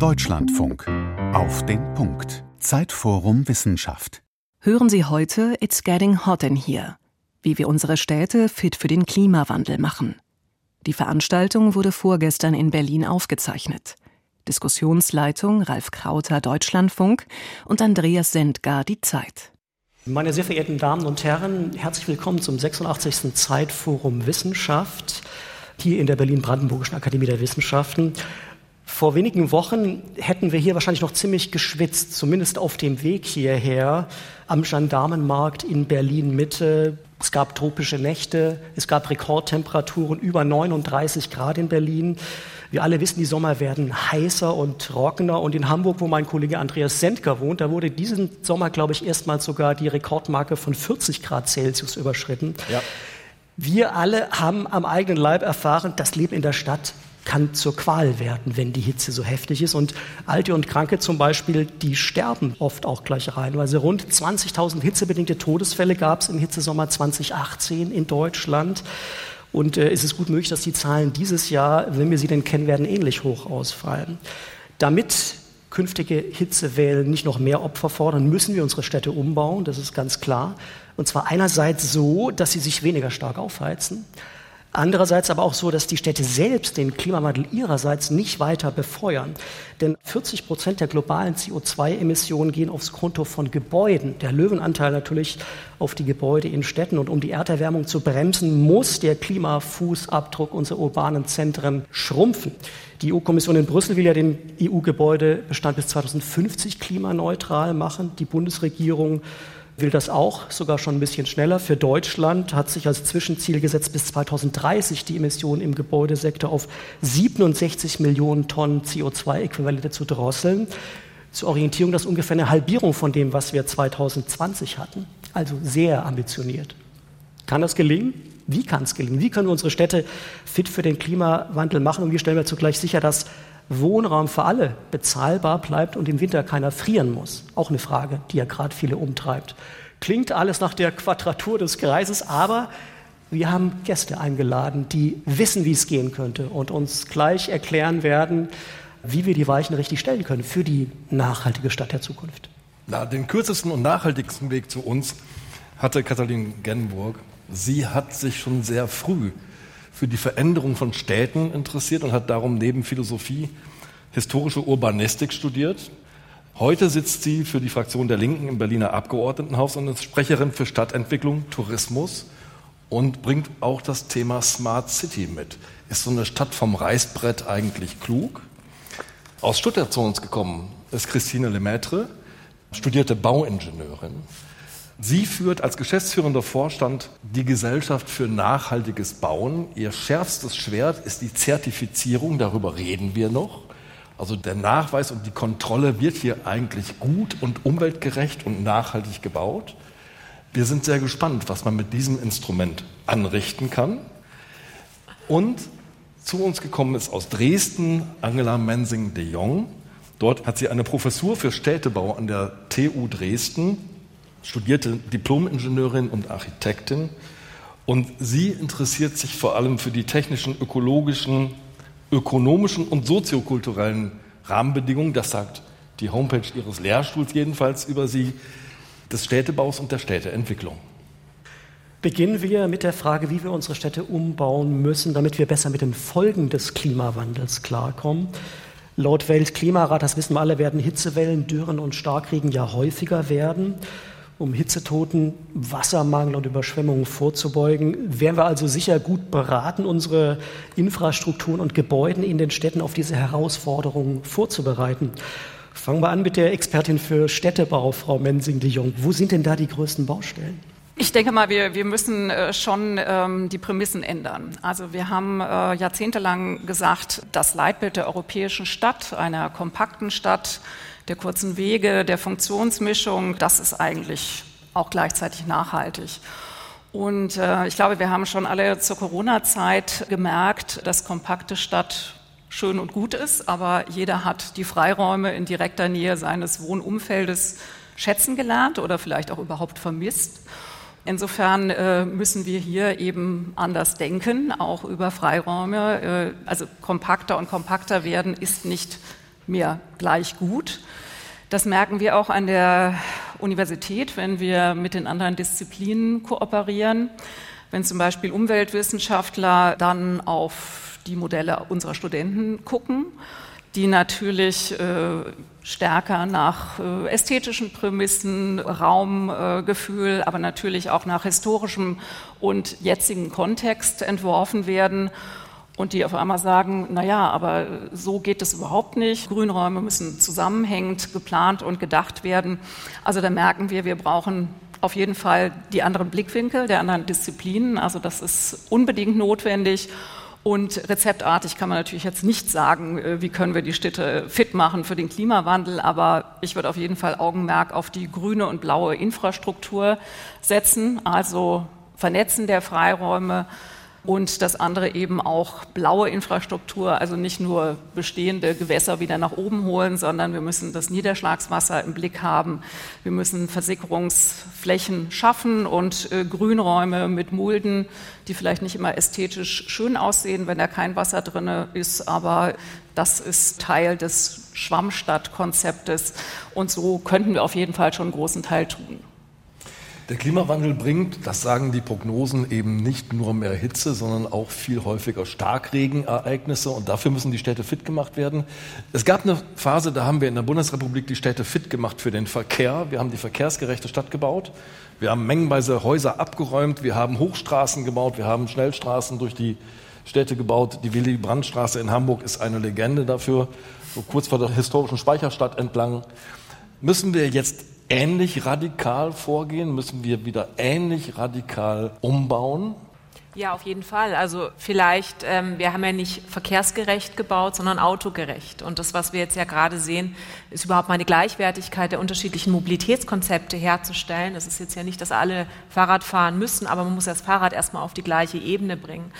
Deutschlandfunk. Auf den Punkt. Zeitforum Wissenschaft. Hören Sie heute It's Getting Hot in Here. Wie wir unsere Städte fit für den Klimawandel machen. Die Veranstaltung wurde vorgestern in Berlin aufgezeichnet. Diskussionsleitung Ralf Krauter Deutschlandfunk und Andreas Sendgar Die Zeit. Meine sehr verehrten Damen und Herren, herzlich willkommen zum 86. Zeitforum Wissenschaft hier in der Berlin-Brandenburgischen Akademie der Wissenschaften. Vor wenigen Wochen hätten wir hier wahrscheinlich noch ziemlich geschwitzt, zumindest auf dem Weg hierher am Gendarmenmarkt in Berlin Mitte. Es gab tropische Nächte, es gab Rekordtemperaturen über 39 Grad in Berlin. Wir alle wissen, die Sommer werden heißer und trockener. Und in Hamburg, wo mein Kollege Andreas Sendker wohnt, da wurde diesen Sommer, glaube ich, erstmals sogar die Rekordmarke von 40 Grad Celsius überschritten. Ja. Wir alle haben am eigenen Leib erfahren, das Leben in der Stadt kann zur Qual werden, wenn die Hitze so heftig ist. Und Alte und Kranke zum Beispiel, die sterben oft auch gleich reihenweise. Rund 20.000 hitzebedingte Todesfälle gab es im Hitzesommer 2018 in Deutschland. Und äh, ist es gut möglich, dass die Zahlen dieses Jahr, wenn wir sie denn kennen werden, ähnlich hoch ausfallen. Damit künftige Hitzewellen nicht noch mehr Opfer fordern, müssen wir unsere Städte umbauen, das ist ganz klar. Und zwar einerseits so, dass sie sich weniger stark aufheizen, Andererseits aber auch so, dass die Städte selbst den Klimawandel ihrerseits nicht weiter befeuern. Denn 40 Prozent der globalen CO2-Emissionen gehen aufs Konto von Gebäuden. Der Löwenanteil natürlich auf die Gebäude in Städten. Und um die Erderwärmung zu bremsen, muss der Klimafußabdruck unserer urbanen Zentren schrumpfen. Die EU-Kommission in Brüssel will ja den EU-Gebäudebestand bis 2050 klimaneutral machen. Die Bundesregierung will das auch, sogar schon ein bisschen schneller. Für Deutschland hat sich als Zwischenziel gesetzt, bis 2030 die Emissionen im Gebäudesektor auf 67 Millionen Tonnen CO2-Äquivalente zu drosseln. Zur Orientierung das ist ungefähr eine Halbierung von dem, was wir 2020 hatten. Also sehr ambitioniert. Kann das gelingen? Wie kann es gelingen? Wie können wir unsere Städte fit für den Klimawandel machen? Und wie stellen wir zugleich sicher, dass Wohnraum für alle bezahlbar bleibt und im Winter keiner frieren muss. Auch eine Frage, die ja gerade viele umtreibt. Klingt alles nach der Quadratur des Kreises, aber wir haben Gäste eingeladen, die wissen, wie es gehen könnte und uns gleich erklären werden, wie wir die Weichen richtig stellen können für die nachhaltige Stadt der Zukunft. Na, den kürzesten und nachhaltigsten Weg zu uns hatte Katalin Genburg. Sie hat sich schon sehr früh für die Veränderung von Städten interessiert und hat darum neben Philosophie historische Urbanistik studiert. Heute sitzt sie für die Fraktion der Linken im Berliner Abgeordnetenhaus und ist Sprecherin für Stadtentwicklung, Tourismus und bringt auch das Thema Smart City mit. Ist so eine Stadt vom Reißbrett eigentlich klug? Aus Stuttgart zu uns gekommen ist Christine Lemaitre, studierte Bauingenieurin Sie führt als geschäftsführender Vorstand die Gesellschaft für nachhaltiges Bauen. Ihr schärfstes Schwert ist die Zertifizierung, darüber reden wir noch. Also der Nachweis und die Kontrolle wird hier eigentlich gut und umweltgerecht und nachhaltig gebaut. Wir sind sehr gespannt, was man mit diesem Instrument anrichten kann. Und zu uns gekommen ist aus Dresden Angela Mensing de Jong. Dort hat sie eine Professur für Städtebau an der TU Dresden studierte Diplomingenieurin und Architektin und sie interessiert sich vor allem für die technischen, ökologischen, ökonomischen und soziokulturellen Rahmenbedingungen. Das sagt die Homepage ihres Lehrstuhls jedenfalls über sie, des Städtebaus und der Städteentwicklung. Beginnen wir mit der Frage, wie wir unsere Städte umbauen müssen, damit wir besser mit den Folgen des Klimawandels klarkommen. Laut Weltklimarat, das wissen wir alle, werden Hitzewellen, Dürren und Starkregen ja häufiger werden um Hitzetoten, Wassermangel und Überschwemmungen vorzubeugen. Wären wir also sicher gut beraten, unsere Infrastrukturen und Gebäude in den Städten auf diese Herausforderungen vorzubereiten. Fangen wir an mit der Expertin für Städtebau, Frau Mensing-de Jong. Wo sind denn da die größten Baustellen? Ich denke mal, wir, wir müssen äh, schon ähm, die Prämissen ändern. Also wir haben äh, jahrzehntelang gesagt, das Leitbild der europäischen Stadt, einer kompakten Stadt, der kurzen Wege, der Funktionsmischung, das ist eigentlich auch gleichzeitig nachhaltig. Und äh, ich glaube, wir haben schon alle zur Corona-Zeit gemerkt, dass kompakte Stadt schön und gut ist, aber jeder hat die Freiräume in direkter Nähe seines Wohnumfeldes schätzen gelernt oder vielleicht auch überhaupt vermisst. Insofern äh, müssen wir hier eben anders denken, auch über Freiräume. Äh, also kompakter und kompakter werden ist nicht mehr gleich gut. Das merken wir auch an der Universität, wenn wir mit den anderen Disziplinen kooperieren. Wenn zum Beispiel Umweltwissenschaftler dann auf die Modelle unserer Studenten gucken, die natürlich äh, stärker nach äh, ästhetischen Prämissen, Raumgefühl, äh, aber natürlich auch nach historischem und jetzigem Kontext entworfen werden und die auf einmal sagen, na ja, aber so geht es überhaupt nicht. Grünräume müssen zusammenhängend geplant und gedacht werden. Also da merken wir, wir brauchen auf jeden Fall die anderen Blickwinkel der anderen Disziplinen. Also das ist unbedingt notwendig. Und rezeptartig kann man natürlich jetzt nicht sagen, äh, wie können wir die Städte fit machen für den Klimawandel, aber ich würde auf jeden Fall Augenmerk auf die grüne und blaue Infrastruktur setzen, also Vernetzen der Freiräume, und das andere eben auch blaue Infrastruktur, also nicht nur bestehende Gewässer wieder nach oben holen, sondern wir müssen das Niederschlagswasser im Blick haben. Wir müssen Versickerungsflächen schaffen und äh, Grünräume mit Mulden, die vielleicht nicht immer ästhetisch schön aussehen, wenn da kein Wasser drin ist, aber das ist Teil des Schwammstadtkonzeptes und so könnten wir auf jeden Fall schon einen großen Teil tun. Der Klimawandel bringt, das sagen die Prognosen, eben nicht nur mehr Hitze, sondern auch viel häufiger Starkregenereignisse und dafür müssen die Städte fit gemacht werden. Es gab eine Phase, da haben wir in der Bundesrepublik die Städte fit gemacht für den Verkehr. Wir haben die verkehrsgerechte Stadt gebaut. Wir haben mengenweise Häuser abgeräumt. Wir haben Hochstraßen gebaut. Wir haben Schnellstraßen durch die Städte gebaut. Die Willy-Brandt-Straße in Hamburg ist eine Legende dafür, so kurz vor der historischen Speicherstadt entlang. Müssen wir jetzt ähnlich radikal vorgehen? Müssen wir wieder ähnlich radikal umbauen? Ja, auf jeden Fall. Also vielleicht, ähm, wir haben ja nicht verkehrsgerecht gebaut, sondern autogerecht. Und das, was wir jetzt ja gerade sehen, ist überhaupt mal eine Gleichwertigkeit der unterschiedlichen Mobilitätskonzepte herzustellen. Es ist jetzt ja nicht, dass alle Fahrrad fahren müssen, aber man muss das Fahrrad erstmal auf die gleiche Ebene bringen.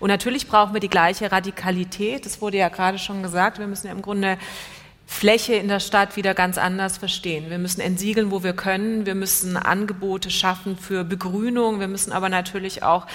Und natürlich brauchen wir die gleiche Radikalität. Das wurde ja gerade schon gesagt. Wir müssen ja im Grunde Fläche in der Stadt wieder ganz anders verstehen. Wir müssen entsiegeln, wo wir können. Wir müssen Angebote schaffen für Begrünung. Wir müssen aber natürlich auch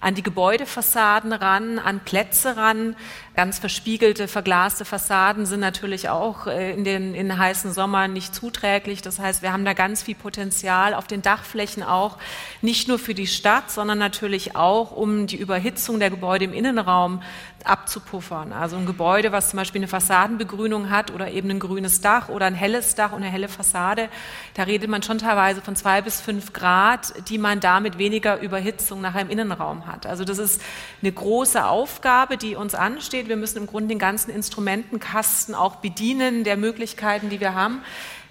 an die Gebäudefassaden ran, an Plätze ran. Ganz verspiegelte, verglaste Fassaden sind natürlich auch äh, in den in heißen Sommern nicht zuträglich. Das heißt, wir haben da ganz viel Potenzial auf den Dachflächen auch, nicht nur für die Stadt, sondern natürlich auch, um die Überhitzung der Gebäude im Innenraum abzupuffern. Also ein Gebäude, was zum Beispiel eine Fassadenbegrünung hat oder eben ein grünes Dach oder ein helles Dach und eine helle Fassade, da redet man schon teilweise von zwei bis fünf Grad, die man damit weniger Überhitzung nachher im Innenraum hat hat. Also das ist eine große Aufgabe, die uns ansteht. Wir müssen im Grunde den ganzen Instrumentenkasten auch bedienen der Möglichkeiten, die wir haben.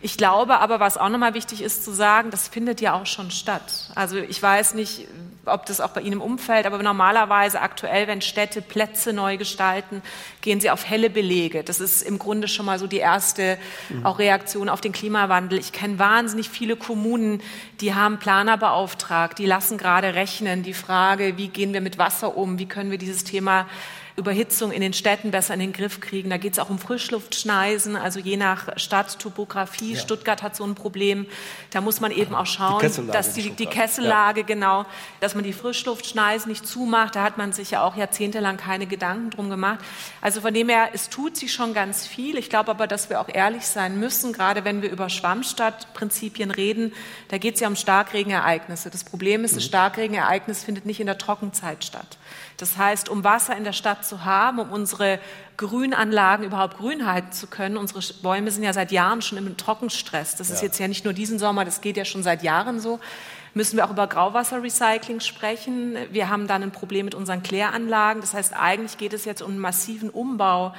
Ich glaube aber, was auch nochmal wichtig ist zu sagen, das findet ja auch schon statt. Also ich weiß nicht, ob das auch bei Ihnen im Umfeld, aber normalerweise aktuell, wenn Städte Plätze neu gestalten, gehen sie auf helle Belege. Das ist im Grunde schon mal so die erste mhm. auch Reaktion auf den Klimawandel. Ich kenne wahnsinnig viele Kommunen, die haben Planer beauftragt, die lassen gerade rechnen die Frage, wie gehen wir mit Wasser um, wie können wir dieses Thema Überhitzung in den Städten besser in den Griff kriegen. Da geht es auch um Frischluftschneisen, also je nach Stadttopografie. Ja. Stuttgart hat so ein Problem. Da muss man eben auch schauen, die dass die, die Kessellage, ja. genau, dass man die Frischluftschneisen nicht zumacht. Da hat man sich ja auch jahrzehntelang keine Gedanken drum gemacht. Also von dem her, es tut sich schon ganz viel. Ich glaube aber, dass wir auch ehrlich sein müssen, gerade wenn wir über Schwammstadtprinzipien reden. Da geht es ja um Starkregenereignisse. Das Problem ist, das mhm. Starkregenereignis findet nicht in der Trockenzeit statt. Das heißt, um Wasser in der Stadt zu haben, um unsere Grünanlagen überhaupt grün halten zu können, unsere Bäume sind ja seit Jahren schon im Trockenstress. Das ja. ist jetzt ja nicht nur diesen Sommer, das geht ja schon seit Jahren so. Müssen wir auch über Grauwasserrecycling sprechen. Wir haben dann ein Problem mit unseren Kläranlagen. Das heißt, eigentlich geht es jetzt um einen massiven Umbau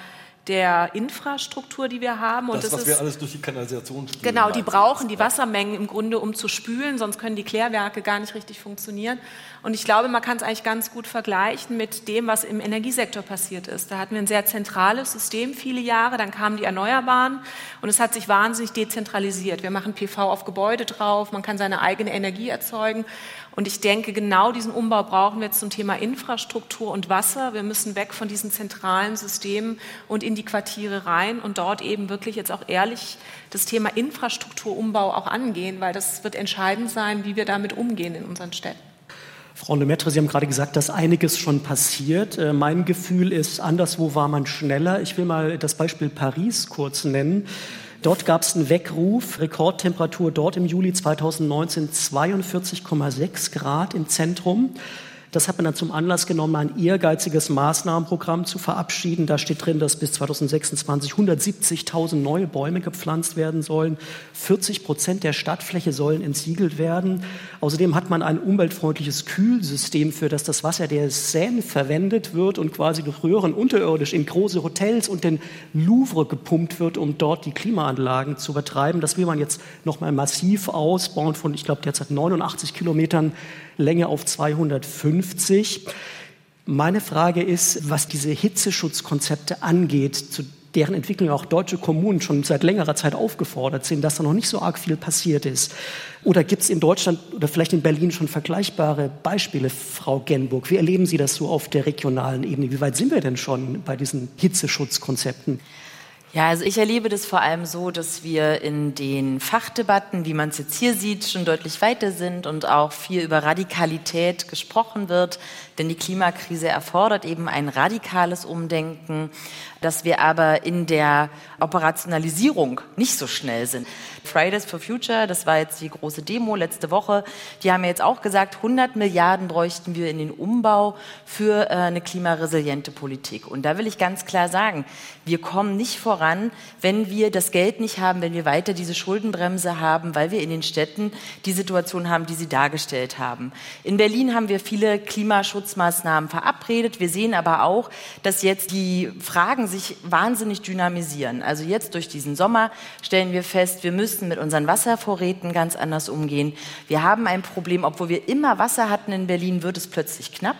der Infrastruktur, die wir haben. Und das, das was ist, wir alles durch die Kanalisation spülen. Genau, die brauchen die Wassermengen im Grunde, um zu spülen, sonst können die Klärwerke gar nicht richtig funktionieren. Und ich glaube, man kann es eigentlich ganz gut vergleichen mit dem, was im Energiesektor passiert ist. Da hatten wir ein sehr zentrales System viele Jahre, dann kamen die Erneuerbaren und es hat sich wahnsinnig dezentralisiert. Wir machen PV auf Gebäude drauf, man kann seine eigene Energie erzeugen. Und ich denke, genau diesen Umbau brauchen wir zum Thema Infrastruktur und Wasser. Wir müssen weg von diesen zentralen Systemen und in die Quartiere rein und dort eben wirklich jetzt auch ehrlich das Thema Infrastrukturumbau auch angehen, weil das wird entscheidend sein, wie wir damit umgehen in unseren Städten. Frau Lemaitre, Sie haben gerade gesagt, dass einiges schon passiert. Äh, mein Gefühl ist, anderswo war man schneller. Ich will mal das Beispiel Paris kurz nennen. Dort gab es einen Weckruf, Rekordtemperatur dort im Juli 2019 42,6 Grad im Zentrum. Das hat man dann zum Anlass genommen, ein ehrgeiziges Maßnahmenprogramm zu verabschieden. Da steht drin, dass bis 2026 170.000 neue Bäume gepflanzt werden sollen. 40 Prozent der Stadtfläche sollen entsiegelt werden. Außerdem hat man ein umweltfreundliches Kühlsystem, für das das Wasser der Seine verwendet wird und quasi durch Röhren unterirdisch in große Hotels und den Louvre gepumpt wird, um dort die Klimaanlagen zu betreiben. Das will man jetzt nochmal massiv ausbauen von, ich glaube, derzeit 89 Kilometern Länge auf 250. Meine Frage ist, was diese Hitzeschutzkonzepte angeht, zu deren Entwicklung auch deutsche Kommunen schon seit längerer Zeit aufgefordert sind, dass da noch nicht so arg viel passiert ist. Oder gibt es in Deutschland oder vielleicht in Berlin schon vergleichbare Beispiele, Frau Genburg? Wie erleben Sie das so auf der regionalen Ebene? Wie weit sind wir denn schon bei diesen Hitzeschutzkonzepten? Ja, also ich erlebe das vor allem so, dass wir in den Fachdebatten, wie man es jetzt hier sieht, schon deutlich weiter sind und auch viel über Radikalität gesprochen wird. Denn die Klimakrise erfordert eben ein radikales Umdenken, dass wir aber in der Operationalisierung nicht so schnell sind. Fridays for Future, das war jetzt die große Demo letzte Woche, die haben jetzt auch gesagt, 100 Milliarden bräuchten wir in den Umbau für äh, eine klimaresiliente Politik. Und da will ich ganz klar sagen, wir kommen nicht voran, wenn wir das Geld nicht haben, wenn wir weiter diese Schuldenbremse haben, weil wir in den Städten die Situation haben, die Sie dargestellt haben. In Berlin haben wir viele Klimaschutzmaßnahmen verabredet. Wir sehen aber auch, dass jetzt die Fragen sich wahnsinnig dynamisieren. Also jetzt durch diesen Sommer stellen wir fest, wir müssen müssten mit unseren Wasservorräten ganz anders umgehen. Wir haben ein Problem, obwohl wir immer Wasser hatten in Berlin, wird es plötzlich knapp.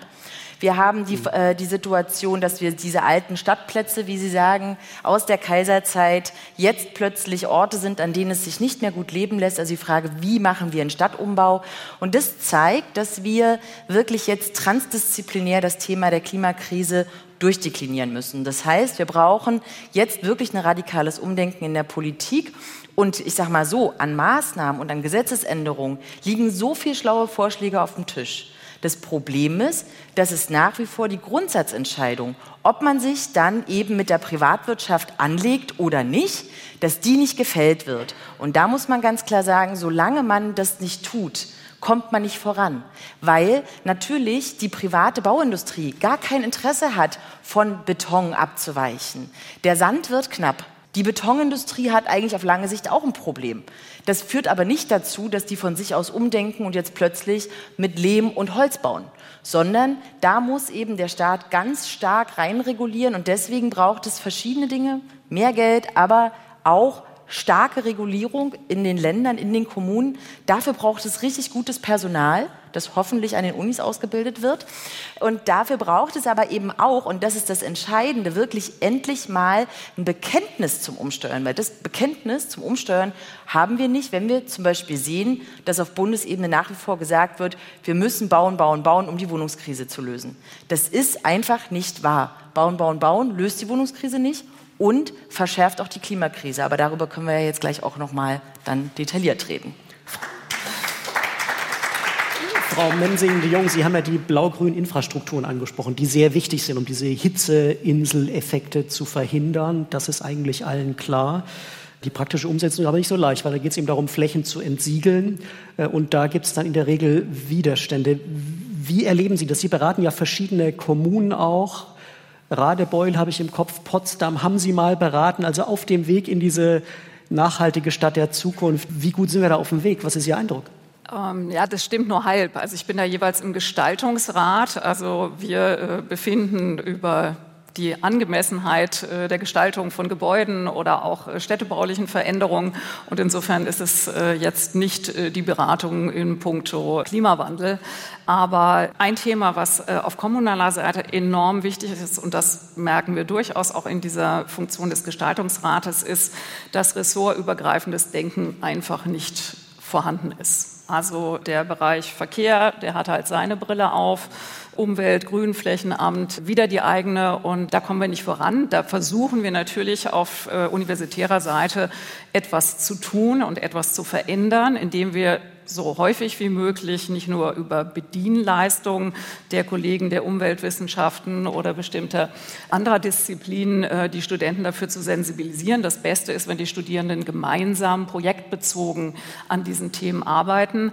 Wir haben die, äh, die Situation, dass wir diese alten Stadtplätze, wie Sie sagen, aus der Kaiserzeit jetzt plötzlich Orte sind, an denen es sich nicht mehr gut leben lässt. Also die Frage, wie machen wir einen Stadtumbau? Und das zeigt, dass wir wirklich jetzt transdisziplinär das Thema der Klimakrise durchdeklinieren müssen. Das heißt, wir brauchen jetzt wirklich ein radikales Umdenken in der Politik. Und ich sage mal so, an Maßnahmen und an Gesetzesänderungen liegen so viele schlaue Vorschläge auf dem Tisch. Das Problem ist, dass es nach wie vor die Grundsatzentscheidung, ob man sich dann eben mit der Privatwirtschaft anlegt oder nicht, dass die nicht gefällt wird. Und da muss man ganz klar sagen, solange man das nicht tut, kommt man nicht voran, weil natürlich die private Bauindustrie gar kein Interesse hat, von Beton abzuweichen. Der Sand wird knapp. Die Betonindustrie hat eigentlich auf lange Sicht auch ein Problem. Das führt aber nicht dazu, dass die von sich aus umdenken und jetzt plötzlich mit Lehm und Holz bauen, sondern da muss eben der Staat ganz stark reinregulieren und deswegen braucht es verschiedene Dinge, mehr Geld, aber auch starke Regulierung in den Ländern, in den Kommunen. Dafür braucht es richtig gutes Personal, das hoffentlich an den Unis ausgebildet wird. Und dafür braucht es aber eben auch, und das ist das Entscheidende, wirklich endlich mal ein Bekenntnis zum Umsteuern. Weil das Bekenntnis zum Umsteuern haben wir nicht, wenn wir zum Beispiel sehen, dass auf Bundesebene nach wie vor gesagt wird, wir müssen bauen, bauen, bauen, um die Wohnungskrise zu lösen. Das ist einfach nicht wahr. Bauen, bauen, bauen löst die Wohnungskrise nicht und verschärft auch die Klimakrise. Aber darüber können wir ja jetzt gleich auch noch mal dann detailliert reden. Frau Mensing, de Jong, Sie haben ja die blau-grünen Infrastrukturen angesprochen, die sehr wichtig sind, um diese Hitzeinseleffekte zu verhindern. Das ist eigentlich allen klar. Die praktische Umsetzung ist aber nicht so leicht, weil da geht es eben darum, Flächen zu entsiegeln. Äh, und da gibt es dann in der Regel Widerstände. Wie erleben Sie das? Sie beraten ja verschiedene Kommunen auch. Radebeul habe ich im Kopf, Potsdam haben Sie mal beraten, also auf dem Weg in diese nachhaltige Stadt der Zukunft. Wie gut sind wir da auf dem Weg? Was ist Ihr Eindruck? Ähm, ja, das stimmt nur halb. Also ich bin da jeweils im Gestaltungsrat. Also wir äh, befinden über die Angemessenheit äh, der Gestaltung von Gebäuden oder auch äh, städtebaulichen Veränderungen. Und insofern ist es äh, jetzt nicht die Beratung in puncto Klimawandel. Aber ein Thema, was auf kommunaler Seite enorm wichtig ist, und das merken wir durchaus auch in dieser Funktion des Gestaltungsrates, ist, dass ressortübergreifendes Denken einfach nicht vorhanden ist. Also der Bereich Verkehr, der hat halt seine Brille auf Umwelt, Grünflächenamt, wieder die eigene und da kommen wir nicht voran. Da versuchen wir natürlich auf äh, universitärer Seite etwas zu tun und etwas zu verändern, indem wir so häufig wie möglich nicht nur über Bedienleistungen der Kollegen der Umweltwissenschaften oder bestimmter anderer Disziplinen äh, die Studenten dafür zu sensibilisieren. Das Beste ist, wenn die Studierenden gemeinsam projektbezogen an diesen Themen arbeiten.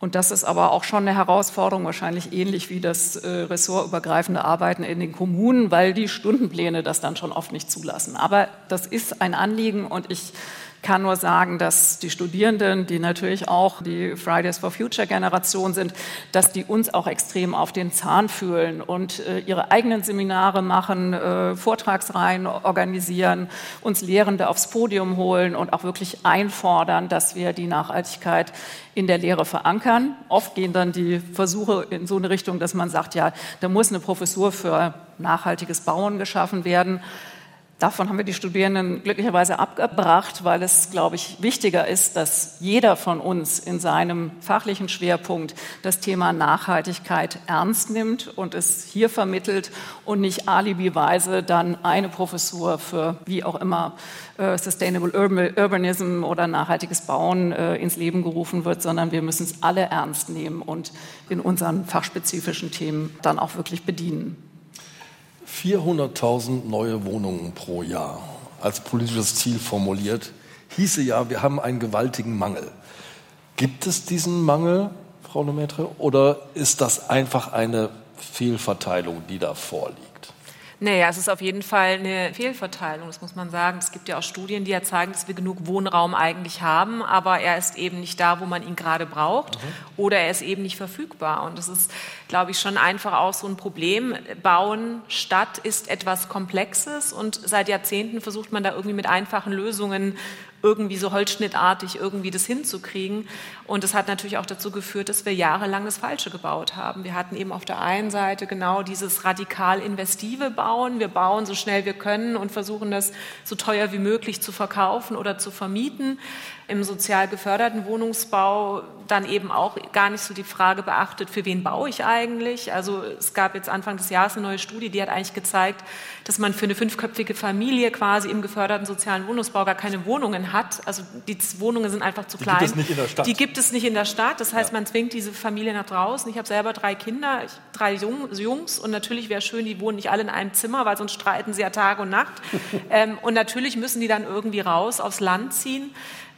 Und das ist aber auch schon eine Herausforderung, wahrscheinlich ähnlich wie das äh, ressortübergreifende Arbeiten in den Kommunen, weil die Stundenpläne das dann schon oft nicht zulassen. Aber das ist ein Anliegen und ich kann nur sagen, dass die Studierenden, die natürlich auch die Fridays for Future Generation sind, dass die uns auch extrem auf den Zahn fühlen und äh, ihre eigenen Seminare machen, äh, Vortragsreihen organisieren, uns Lehrende aufs Podium holen und auch wirklich einfordern, dass wir die Nachhaltigkeit in der Lehre verankern. Oft gehen dann die Versuche in so eine Richtung, dass man sagt, ja, da muss eine Professur für nachhaltiges Bauen geschaffen werden. Davon haben wir die Studierenden glücklicherweise abgebracht, weil es, glaube ich, wichtiger ist, dass jeder von uns in seinem fachlichen Schwerpunkt das Thema Nachhaltigkeit ernst nimmt und es hier vermittelt und nicht alibiweise dann eine Professur für wie auch immer äh, Sustainable Urbanism oder nachhaltiges Bauen äh, ins Leben gerufen wird, sondern wir müssen es alle ernst nehmen und in unseren fachspezifischen Themen dann auch wirklich bedienen. 400.000 neue Wohnungen pro Jahr als politisches Ziel formuliert, hieße ja, wir haben einen gewaltigen Mangel. Gibt es diesen Mangel, Frau Lemaitre, oder ist das einfach eine Fehlverteilung, die da vorliegt? Naja, es ist auf jeden Fall eine Fehlverteilung, das muss man sagen. Es gibt ja auch Studien, die ja zeigen, dass wir genug Wohnraum eigentlich haben, aber er ist eben nicht da, wo man ihn gerade braucht mhm. oder er ist eben nicht verfügbar. Und das ist, glaube ich, schon einfach auch so ein Problem. Bauen, Stadt ist etwas Komplexes und seit Jahrzehnten versucht man da irgendwie mit einfachen Lösungen irgendwie so holzschnittartig irgendwie das hinzukriegen. Und das hat natürlich auch dazu geführt, dass wir jahrelang das Falsche gebaut haben. Wir hatten eben auf der einen Seite genau dieses radikal investive Bauen. Wir bauen so schnell wir können und versuchen das so teuer wie möglich zu verkaufen oder zu vermieten im sozial geförderten Wohnungsbau dann eben auch gar nicht so die Frage beachtet, für wen baue ich eigentlich. Also es gab jetzt Anfang des Jahres eine neue Studie, die hat eigentlich gezeigt, dass man für eine fünfköpfige Familie quasi im geförderten sozialen Wohnungsbau gar keine Wohnungen hat. Also die Wohnungen sind einfach zu die klein. Die gibt es nicht in der Stadt. Die gibt es nicht in der Stadt. Das heißt, ja. man zwingt diese Familie nach draußen. Ich habe selber drei Kinder, drei Jungs und natürlich wäre schön, die wohnen nicht alle in einem Zimmer, weil sonst streiten sie ja Tag und Nacht. ähm, und natürlich müssen die dann irgendwie raus, aufs Land ziehen.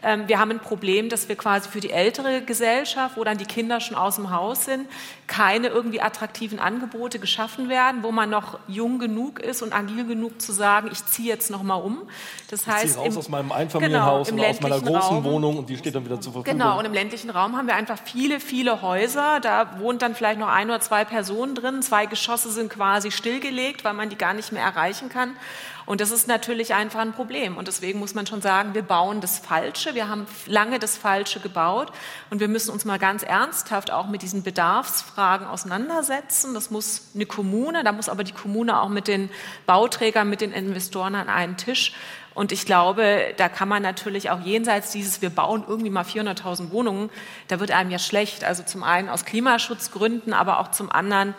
Ähm, wir haben ein Problem, dass wir quasi für die ältere Gesellschaft, wo dann die Kinder schon aus dem Haus sind, keine irgendwie attraktiven Angebote geschaffen werden, wo man noch jung genug ist und agil genug zu sagen, ich ziehe jetzt noch mal um. Das heißt, ich ziehe raus im, aus meinem Einfamilienhaus genau, und aus meiner großen Raum, Wohnung und die steht dann wieder zur Verfügung. Genau, und im ländlichen Raum haben wir einfach viele, viele Häuser. Da wohnt dann vielleicht noch ein oder zwei Personen drin. Zwei Geschosse sind quasi stillgelegt, weil man die gar nicht mehr erreichen kann. Und das ist natürlich einfach ein Problem. Und deswegen muss man schon sagen, wir bauen das Falsche. Wir haben lange das Falsche gebaut. Und wir müssen uns mal ganz ernsthaft auch mit diesen Bedarfsfragen auseinandersetzen. Das muss eine Kommune, da muss aber die Kommune auch mit den Bauträgern, mit den Investoren an einen Tisch. Und ich glaube, da kann man natürlich auch jenseits dieses, wir bauen irgendwie mal 400.000 Wohnungen, da wird einem ja schlecht. Also zum einen aus Klimaschutzgründen, aber auch zum anderen,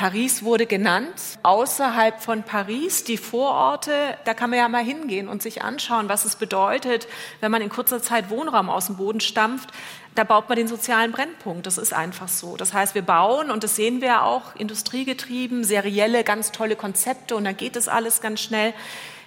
Paris wurde genannt. Außerhalb von Paris, die Vororte, da kann man ja mal hingehen und sich anschauen, was es bedeutet, wenn man in kurzer Zeit Wohnraum aus dem Boden stampft. Da baut man den sozialen Brennpunkt. Das ist einfach so. Das heißt, wir bauen, und das sehen wir auch, industriegetrieben, serielle, ganz tolle Konzepte, und dann geht es alles ganz schnell.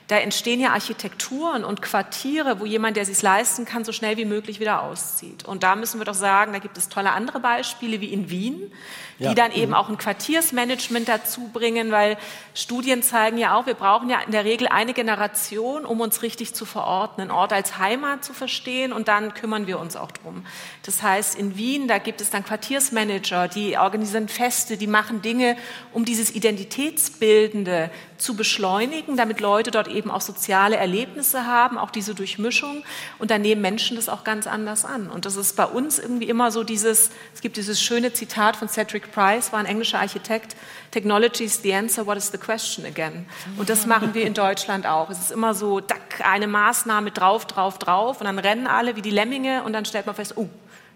Da entstehen ja Architekturen und Quartiere, wo jemand, der sich leisten kann, so schnell wie möglich wieder auszieht. Und da müssen wir doch sagen, da gibt es tolle andere Beispiele wie in Wien die ja. dann eben mhm. auch ein Quartiersmanagement dazu bringen, weil Studien zeigen ja auch, wir brauchen ja in der Regel eine Generation, um uns richtig zu verorten, einen Ort als Heimat zu verstehen und dann kümmern wir uns auch drum. Das heißt, in Wien, da gibt es dann Quartiersmanager, die organisieren Feste, die machen Dinge, um dieses Identitätsbildende zu beschleunigen, damit Leute dort eben auch soziale Erlebnisse haben, auch diese Durchmischung. Und dann nehmen Menschen das auch ganz anders an. Und das ist bei uns irgendwie immer so dieses, es gibt dieses schöne Zitat von Cedric Price, war ein englischer Architekt, Technology is the answer, what is the question again? Und das machen wir in Deutschland auch. Es ist immer so, dack, eine Maßnahme drauf, drauf, drauf und dann rennen alle wie die Lemminge und dann stellt man fest, oh,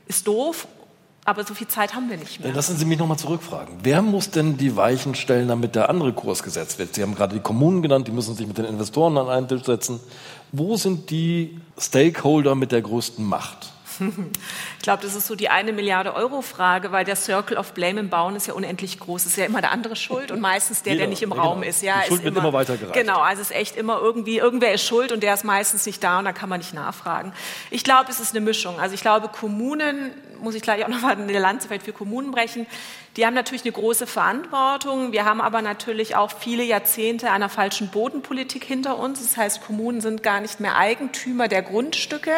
ist doof aber so viel Zeit haben wir nicht mehr. Lassen Sie mich noch mal zurückfragen. Wer muss denn die Weichen stellen, damit der andere Kurs gesetzt wird? Sie haben gerade die Kommunen genannt, die müssen sich mit den Investoren an einen Tisch setzen. Wo sind die Stakeholder mit der größten Macht? Ich glaube, das ist so die eine Milliarde Euro Frage, weil der Circle of Blame im Bauen ist ja unendlich groß. Es ist ja immer der andere schuld und meistens der, Jeder, der nicht im ja, Raum genau. ist. Ja, die Schuld ist wird immer, immer weitergereicht. Genau, also es ist echt immer irgendwie, irgendwer ist schuld und der ist meistens nicht da und da kann man nicht nachfragen. Ich glaube, es ist eine Mischung. Also ich glaube, Kommunen, muss ich gleich auch noch mal eine Lanze für Kommunen brechen, die haben natürlich eine große Verantwortung. Wir haben aber natürlich auch viele Jahrzehnte einer falschen Bodenpolitik hinter uns. Das heißt, Kommunen sind gar nicht mehr Eigentümer der Grundstücke.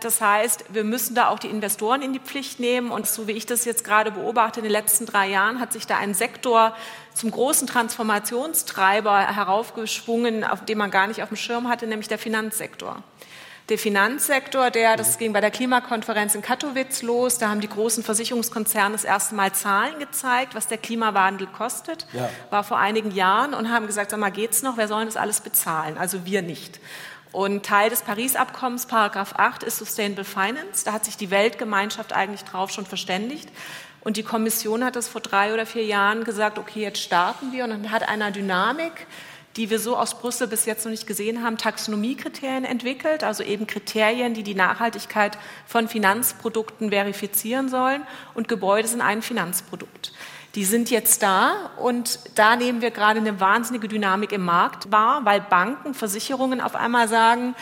Das heißt, wir müssen da auch die Investoren in die Pflicht nehmen. Und so wie ich das jetzt gerade beobachte, in den letzten drei Jahren hat sich da ein Sektor zum großen Transformationstreiber heraufgeschwungen, auf den man gar nicht auf dem Schirm hatte, nämlich der Finanzsektor der Finanzsektor, der, das ging bei der Klimakonferenz in Katowice los, da haben die großen Versicherungskonzerne das erste Mal Zahlen gezeigt, was der Klimawandel kostet, ja. war vor einigen Jahren und haben gesagt, sag mal, geht's noch, wer soll das alles bezahlen? Also wir nicht. Und Teil des Paris-Abkommens, Paragraph 8, ist Sustainable Finance. Da hat sich die Weltgemeinschaft eigentlich drauf schon verständigt. Und die Kommission hat das vor drei oder vier Jahren gesagt, okay, jetzt starten wir. Und dann hat einer Dynamik die wir so aus Brüssel bis jetzt noch nicht gesehen haben, Taxonomiekriterien entwickelt, also eben Kriterien, die die Nachhaltigkeit von Finanzprodukten verifizieren sollen. Und Gebäude sind ein Finanzprodukt. Die sind jetzt da und da nehmen wir gerade eine wahnsinnige Dynamik im Markt wahr, weil Banken, Versicherungen auf einmal sagen,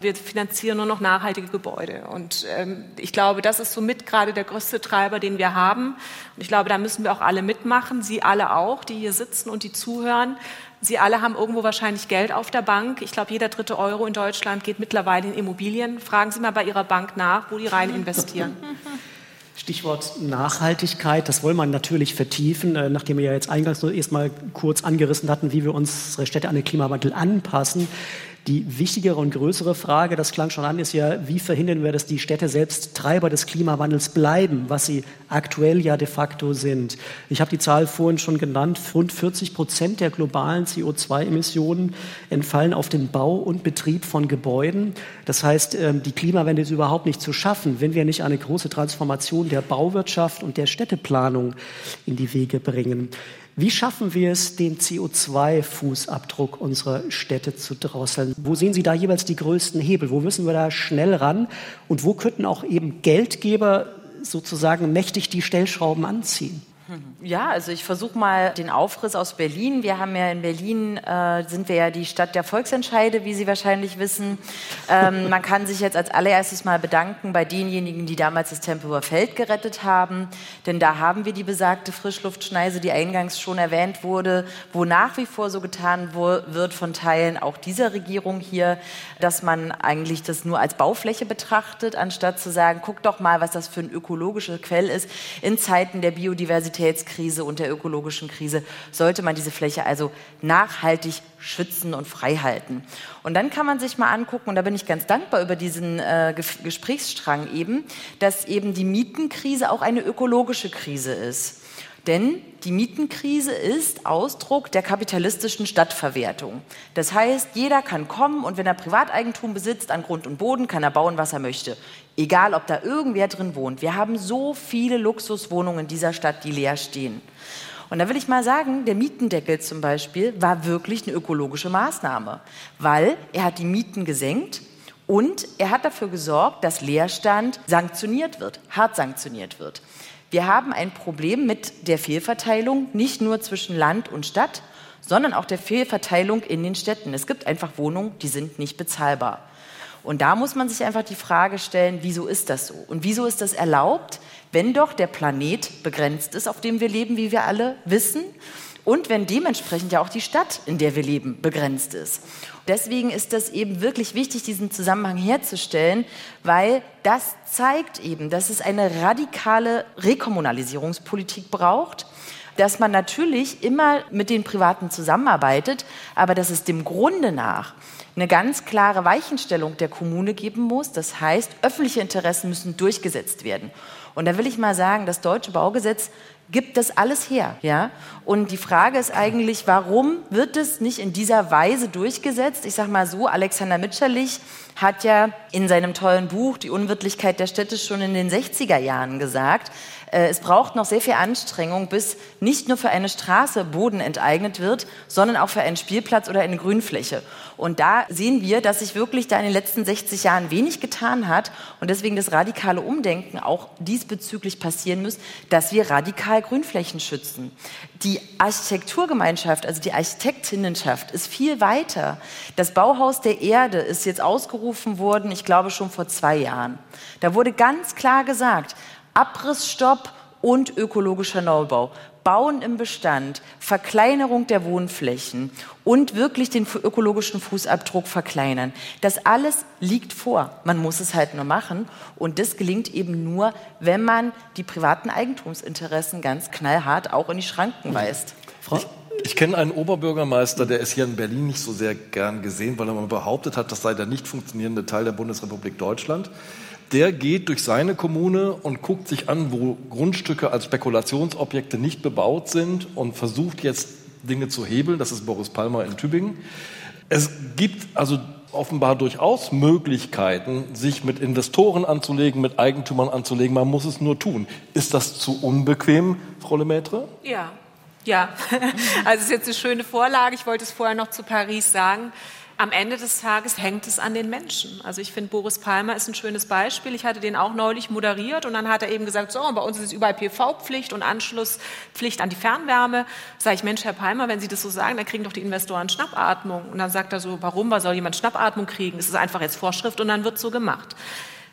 wir finanzieren nur noch nachhaltige Gebäude. Und ähm, ich glaube, das ist somit gerade der größte Treiber, den wir haben. Und ich glaube, da müssen wir auch alle mitmachen, Sie alle auch, die hier sitzen und die zuhören, Sie alle haben irgendwo wahrscheinlich Geld auf der Bank. Ich glaube, jeder dritte Euro in Deutschland geht mittlerweile in Immobilien. Fragen Sie mal bei Ihrer Bank nach, wo die rein investieren. Stichwort Nachhaltigkeit, das wollen wir natürlich vertiefen, äh, nachdem wir ja jetzt eingangs nur erst mal kurz angerissen hatten, wie wir unsere Städte an den Klimawandel anpassen. Die wichtigere und größere Frage, das klang schon an, ist ja, wie verhindern wir, dass die Städte selbst Treiber des Klimawandels bleiben, was sie aktuell ja de facto sind. Ich habe die Zahl vorhin schon genannt, rund 40 Prozent der globalen CO2-Emissionen entfallen auf den Bau und Betrieb von Gebäuden. Das heißt, ähm, die Klimawende ist überhaupt nicht zu schaffen, wenn wir nicht eine große Transformation der Bauwirtschaft und der Städteplanung in die Wege bringen. Wie schaffen wir es, den CO2-Fußabdruck unserer Städte zu drosseln? Wo sehen Sie da jeweils die größten Hebel? Wo müssen wir da schnell ran? Und wo könnten auch eben Geldgeber sozusagen mächtig die Stellschrauben anziehen? Ja, also ich versuche mal den Aufriss aus Berlin. Wir haben ja in Berlin, äh, sind wir ja die Stadt der Volksentscheide, wie Sie wahrscheinlich wissen. Ähm, man kann sich jetzt als allererstes mal bedanken bei denjenigen, die damals das Tempelhofer Feld gerettet haben. Denn da haben wir die besagte Frischluftschneise, die eingangs schon erwähnt wurde, wo nach wie vor so getan wird von Teilen auch dieser Regierung hier, dass man eigentlich das nur als Baufläche betrachtet, anstatt zu sagen, guck doch mal, was das für ein ökologischer Quell ist in Zeiten der Biodiversität Biodiversitätskrise und der ökologischen Krise sollte man diese Fläche also nachhaltig schützen und frei halten. Und dann kann man sich mal angucken, und da bin ich ganz dankbar über diesen äh, Gesprächsstrang eben, dass eben die Mietenkrise auch eine ökologische Krise ist. Denn die Mietenkrise ist Ausdruck der kapitalistischen Stadtverwertung. Das heißt, jeder kann kommen und wenn er Privateigentum besitzt an Grund und Boden, kann er bauen, was er möchte. Egal, ob da irgendwer drin wohnt. Wir haben so viele Luxuswohnungen in dieser Stadt, die leer stehen. Und da will ich mal sagen, der Mietendeckel zum Beispiel war wirklich eine ökologische Maßnahme, weil er hat die Mieten gesenkt und er hat dafür gesorgt, dass Leerstand sanktioniert wird, hart sanktioniert wird. Wir haben ein Problem mit der Fehlverteilung, nicht nur zwischen Land und Stadt, sondern auch der Fehlverteilung in den Städten. Es gibt einfach Wohnungen, die sind nicht bezahlbar. Und da muss man sich einfach die Frage stellen, wieso ist das so? Und wieso ist das erlaubt, wenn doch der Planet begrenzt ist, auf dem wir leben, wie wir alle wissen? Und wenn dementsprechend ja auch die Stadt, in der wir leben, begrenzt ist. Deswegen ist das eben wirklich wichtig, diesen Zusammenhang herzustellen, weil das zeigt eben, dass es eine radikale Rekommunalisierungspolitik braucht, dass man natürlich immer mit den Privaten zusammenarbeitet, aber dass es dem Grunde nach eine ganz klare Weichenstellung der Kommune geben muss. Das heißt, öffentliche Interessen müssen durchgesetzt werden. Und da will ich mal sagen, das deutsche Baugesetz gibt das alles her. Ja? Und die Frage ist eigentlich, warum wird es nicht in dieser Weise durchgesetzt? Ich sage mal so, Alexander Mitscherlich hat ja in seinem tollen Buch Die Unwirtlichkeit der Städte schon in den 60er Jahren gesagt, es braucht noch sehr viel Anstrengung, bis nicht nur für eine Straße Boden enteignet wird, sondern auch für einen Spielplatz oder eine Grünfläche. Und da sehen wir, dass sich wirklich da in den letzten 60 Jahren wenig getan hat und deswegen das radikale Umdenken auch diesbezüglich passieren muss, dass wir radikal Grünflächen schützen. Die Architekturgemeinschaft, also die Architektinnenschaft, ist viel weiter. Das Bauhaus der Erde ist jetzt ausgerufen worden, ich glaube schon vor zwei Jahren. Da wurde ganz klar gesagt, Abrissstopp und ökologischer Neubau. Bauen im Bestand, Verkleinerung der Wohnflächen und wirklich den ökologischen Fußabdruck verkleinern. Das alles liegt vor. Man muss es halt nur machen. Und das gelingt eben nur, wenn man die privaten Eigentumsinteressen ganz knallhart auch in die Schranken weist. Frau? Ich, ich kenne einen Oberbürgermeister, der ist hier in Berlin nicht so sehr gern gesehen, weil er mal behauptet hat, das sei der nicht funktionierende Teil der Bundesrepublik Deutschland der geht durch seine Kommune und guckt sich an, wo Grundstücke als Spekulationsobjekte nicht bebaut sind und versucht jetzt Dinge zu hebeln. Das ist Boris Palmer in Tübingen. Es gibt also offenbar durchaus Möglichkeiten, sich mit Investoren anzulegen, mit Eigentümern anzulegen. Man muss es nur tun. Ist das zu unbequem, Frau Lemaitre? Ja, ja. Also es ist jetzt eine schöne Vorlage. Ich wollte es vorher noch zu Paris sagen am Ende des Tages hängt es an den Menschen. Also ich finde, Boris Palmer ist ein schönes Beispiel. Ich hatte den auch neulich moderiert und dann hat er eben gesagt, so, bei uns ist überall PV-Pflicht und Anschlusspflicht an die Fernwärme. Sage ich, Mensch, Herr Palmer, wenn Sie das so sagen, dann kriegen doch die Investoren Schnappatmung. Und dann sagt er so, warum, was soll jemand Schnappatmung kriegen? Es ist einfach jetzt Vorschrift und dann wird so gemacht.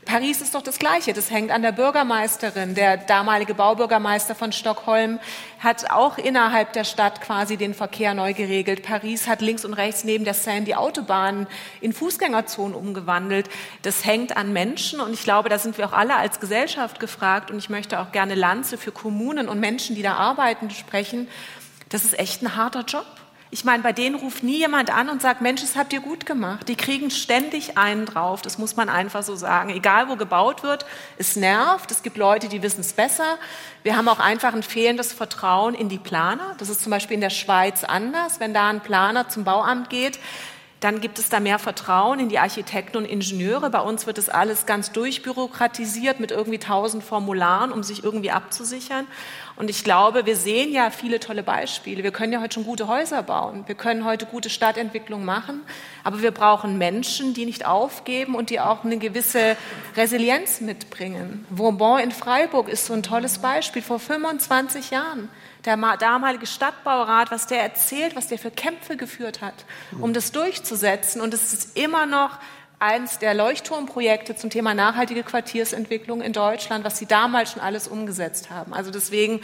Paris ist doch das Gleiche. Das hängt an der Bürgermeisterin. Der damalige Baubürgermeister von Stockholm hat auch innerhalb der Stadt quasi den Verkehr neu geregelt. Paris hat links und rechts neben der Seine die Autobahnen in Fußgängerzonen umgewandelt. Das hängt an Menschen und ich glaube, da sind wir auch alle als Gesellschaft gefragt und ich möchte auch gerne Lanze für Kommunen und Menschen, die da arbeiten, sprechen. Das ist echt ein harter Job. Ich meine, bei denen ruft nie jemand an und sagt, Mensch, das habt ihr gut gemacht. Die kriegen ständig einen drauf. Das muss man einfach so sagen. Egal, wo gebaut wird, es nervt. Es gibt Leute, die wissen es besser. Wir haben auch einfach ein fehlendes Vertrauen in die Planer. Das ist zum Beispiel in der Schweiz anders. Wenn da ein Planer zum Bauamt geht, dann gibt es da mehr Vertrauen in die Architekten und Ingenieure. Bei uns wird das alles ganz durchbürokratisiert mit irgendwie tausend Formularen, um sich irgendwie abzusichern. Und ich glaube, wir sehen ja viele tolle Beispiele. Wir können ja heute schon gute Häuser bauen. Wir können heute gute Stadtentwicklung machen. Aber wir brauchen Menschen, die nicht aufgeben und die auch eine gewisse Resilienz mitbringen. Vauban in Freiburg ist so ein tolles Beispiel. Vor 25 Jahren der damalige Stadtbaurat, was der erzählt, was der für Kämpfe geführt hat, um das durchzusetzen. Und es ist immer noch eins der Leuchtturmprojekte zum Thema nachhaltige Quartiersentwicklung in Deutschland, was sie damals schon alles umgesetzt haben. Also deswegen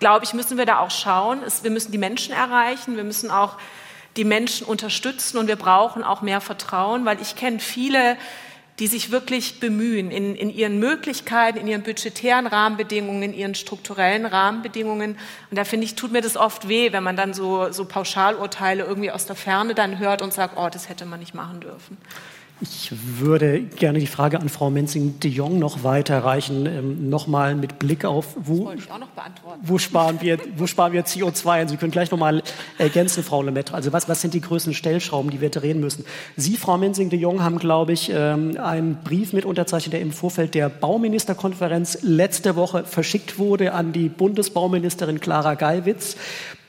glaube ich, müssen wir da auch schauen. Wir müssen die Menschen erreichen, wir müssen auch die Menschen unterstützen und wir brauchen auch mehr Vertrauen, weil ich kenne viele die sich wirklich bemühen, in, in ihren Möglichkeiten, in ihren budgetären Rahmenbedingungen, in ihren strukturellen Rahmenbedingungen. Und da finde ich, tut mir das oft weh, wenn man dann so, so Pauschalurteile irgendwie aus der Ferne dann hört und sagt, oh, das hätte man nicht machen dürfen. Ich würde gerne die Frage an Frau Menzing de Jong noch weiterreichen, ähm, nochmal mit Blick auf, wo, wo, sparen wir, wo sparen wir CO2 ein? Sie können gleich nochmal ergänzen, Frau Lemaitre. Also was, was sind die größten Stellschrauben, die wir drehen müssen? Sie, Frau Menzing de Jong, haben, glaube ich, ähm, einen Brief mit unterzeichnet, der im Vorfeld der Bauministerkonferenz letzte Woche verschickt wurde an die Bundesbauministerin Clara Geiwitz.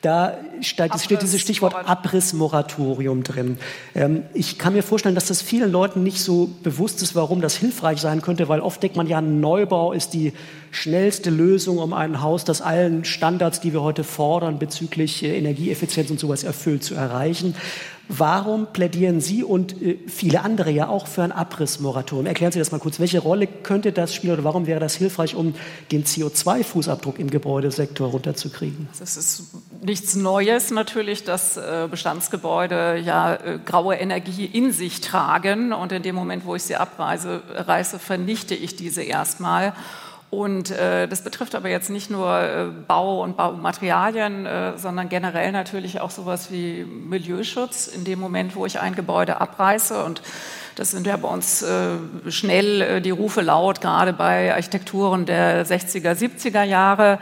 Da steht, steht dieses Stichwort Abrissmoratorium drin. Ähm, ich kann mir vorstellen, dass das vielen Leuten nicht so bewusst ist, warum das hilfreich sein könnte, weil oft denkt man ja, ein Neubau ist die schnellste Lösung, um ein Haus, das allen Standards, die wir heute fordern, bezüglich äh, Energieeffizienz und sowas erfüllt, zu erreichen. Warum plädieren Sie und äh, viele andere ja auch für ein Abrissmoratorium? Erklären Sie das mal kurz. Welche Rolle könnte das spielen oder warum wäre das hilfreich, um den CO2-Fußabdruck im Gebäudesektor runterzukriegen? Es ist nichts Neues natürlich, dass äh, Bestandsgebäude ja äh, graue Energie in sich tragen und in dem Moment, wo ich sie abreiße, reiße, vernichte ich diese erstmal. Und äh, das betrifft aber jetzt nicht nur äh, Bau und Baumaterialien, äh, sondern generell natürlich auch sowas wie Milieuschutz. In dem Moment, wo ich ein Gebäude abreiße und das sind ja bei uns äh, schnell äh, die Rufe laut, gerade bei Architekturen der 60er, 70er Jahre,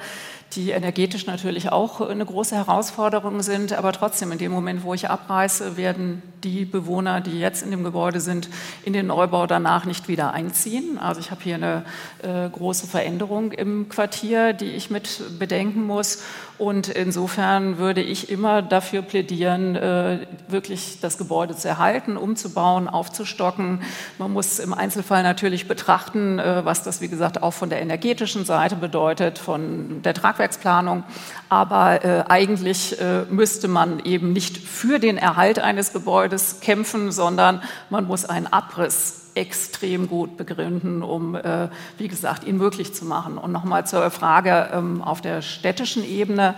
die energetisch natürlich auch eine große Herausforderung sind. Aber trotzdem, in dem Moment, wo ich abreiße, werden die Bewohner, die jetzt in dem Gebäude sind, in den Neubau danach nicht wieder einziehen. Also ich habe hier eine äh, große Veränderung im Quartier, die ich mit bedenken muss. Und insofern würde ich immer dafür plädieren, äh, wirklich das Gebäude zu erhalten, umzubauen, aufzustocken. Man muss im Einzelfall natürlich betrachten, äh, was das, wie gesagt, auch von der energetischen Seite bedeutet, von der Tragwerksplanung. Aber äh, eigentlich müsste man eben nicht für den Erhalt eines Gebäudes kämpfen, sondern man muss einen Abriss extrem gut begründen, um, äh, wie gesagt, ihn möglich zu machen. Und nochmal zur Frage ähm, auf der städtischen Ebene.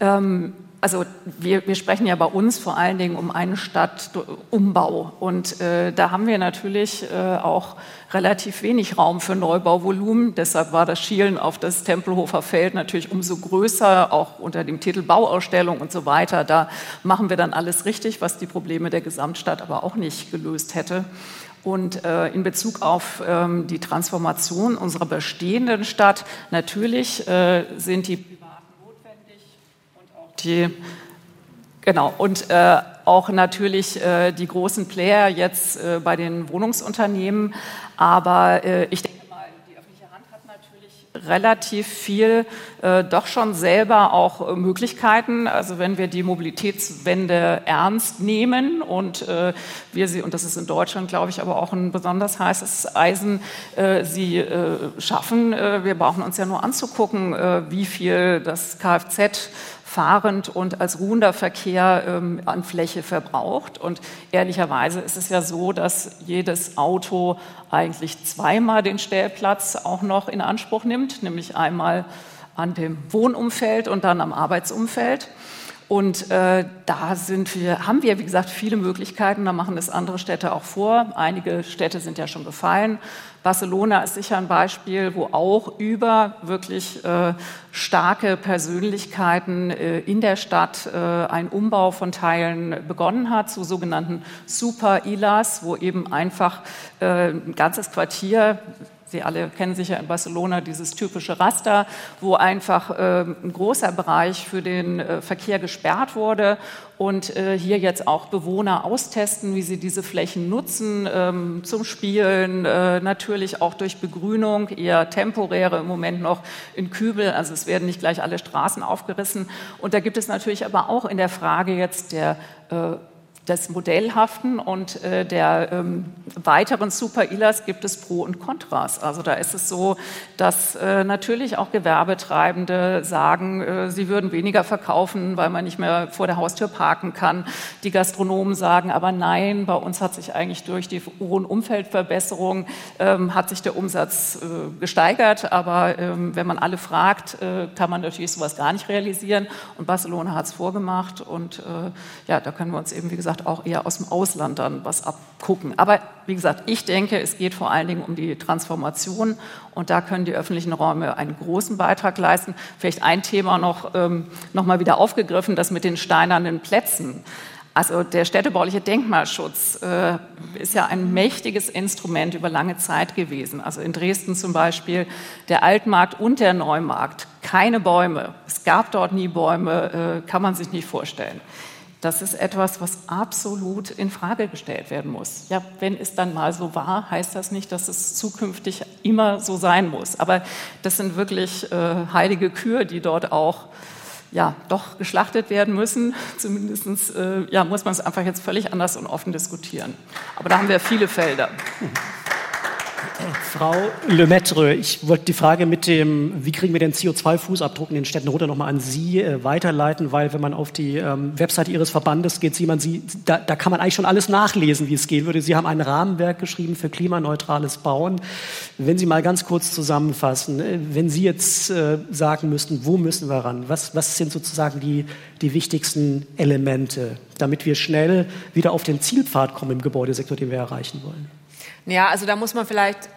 Ähm, also wir, wir, sprechen ja bei uns vor allen Dingen um einen Stadtumbau. Und äh, da haben wir natürlich äh, auch relativ wenig Raum für Neubauvolumen. Deshalb war das Schielen auf das Tempelhofer Feld natürlich umso größer, auch unter dem Titel Bauausstellung und so weiter. Da machen wir dann alles richtig, was die Probleme der Gesamtstadt aber auch nicht gelöst hätte. Und äh, in Bezug auf ähm, die Transformation unserer bestehenden Stadt, natürlich äh, sind die Privaten notwendig und auch die, genau, und äh, auch natürlich äh, die großen Player jetzt äh, bei den Wohnungsunternehmen. Aber äh, ich denke, relativ viel äh, doch schon selber auch äh, Möglichkeiten. Also wenn wir die Mobilitätswende ernst nehmen und äh, wir sie, und das ist in Deutschland, glaube ich, aber auch ein besonders heißes Eisen, äh, sie äh, schaffen. Wir brauchen uns ja nur anzugucken, wie viel das Kfz fahrend und als ruhender Verkehr ähm, an Fläche verbraucht. Und ehrlicherweise ist es ja so, dass jedes Auto eigentlich zweimal den Stellplatz auch noch in Anspruch nimmt, nämlich einmal an dem Wohnumfeld und dann am Arbeitsumfeld. Und äh, da sind wir, haben wir, wie gesagt, viele Möglichkeiten. Da machen es andere Städte auch vor. Einige Städte sind ja schon gefallen. Barcelona ist sicher ein Beispiel, wo auch über wirklich äh, starke Persönlichkeiten äh, in der Stadt äh, ein Umbau von Teilen begonnen hat zu sogenannten Super-Ilas, wo eben einfach äh, ein ganzes Quartier Sie alle kennen sicher in Barcelona dieses typische Raster, wo einfach äh, ein großer Bereich für den äh, Verkehr gesperrt wurde und äh, hier jetzt auch Bewohner austesten, wie sie diese Flächen nutzen ähm, zum Spielen, äh, natürlich auch durch Begrünung, eher temporäre im Moment noch in Kübel, also es werden nicht gleich alle Straßen aufgerissen. Und da gibt es natürlich aber auch in der Frage jetzt der des Modellhaften und äh, der ähm, weiteren Super-ILAs gibt es Pro und Kontras. Also da ist es so, dass äh, natürlich auch Gewerbetreibende sagen, äh, sie würden weniger verkaufen, weil man nicht mehr vor der Haustür parken kann. Die Gastronomen sagen aber nein, bei uns hat sich eigentlich durch die hohen Umfeldverbesserungen ähm, hat sich der Umsatz äh, gesteigert. Aber ähm, wenn man alle fragt, äh, kann man natürlich sowas gar nicht realisieren. Und Barcelona hat es vorgemacht. Und äh, ja, da können wir uns eben, wie gesagt, gesagt, auch eher aus dem Ausland dann was abgucken. Aber wie gesagt, ich denke, es geht vor allen Dingen um die Transformation und da können die öffentlichen Räume einen großen Beitrag leisten. Vielleicht ein Thema noch, ähm, noch mal wieder aufgegriffen, das mit den steinernen Plätzen. Also der städtebauliche Denkmalschutz äh, ist ja ein mächtiges Instrument über lange Zeit gewesen. Also in Dresden zum Beispiel der Altmarkt und der Neumarkt, keine Bäume. Es gab dort nie Bäume, äh, kann man sich nicht vorstellen. Das ist etwas, was absolut in Frage gestellt werden muss. Ja, wenn es dann mal so war, heißt das nicht, dass es zukünftig immer so sein muss. Aber das sind wirklich äh, heilige Kühe, die dort auch ja, doch geschlachtet werden müssen. Zumindest äh, ja, muss man es einfach jetzt völlig anders und offen diskutieren. Aber da haben wir viele Felder. Frau Lemaitre, ich wollte die Frage mit dem, wie kriegen wir den CO2-Fußabdruck in den Städten runter, nochmal an Sie äh, weiterleiten, weil wenn man auf die ähm, Webseite Ihres Verbandes geht, sieht man, Sie, da, da, kann man eigentlich schon alles nachlesen, wie es gehen würde. Sie haben ein Rahmenwerk geschrieben für klimaneutrales Bauen. Wenn Sie mal ganz kurz zusammenfassen, äh, wenn Sie jetzt äh, sagen müssten, wo müssen wir ran? Was, was sind sozusagen die, die wichtigsten Elemente, damit wir schnell wieder auf den Zielpfad kommen im Gebäudesektor, den wir erreichen wollen? Ja, also da muss man vielleicht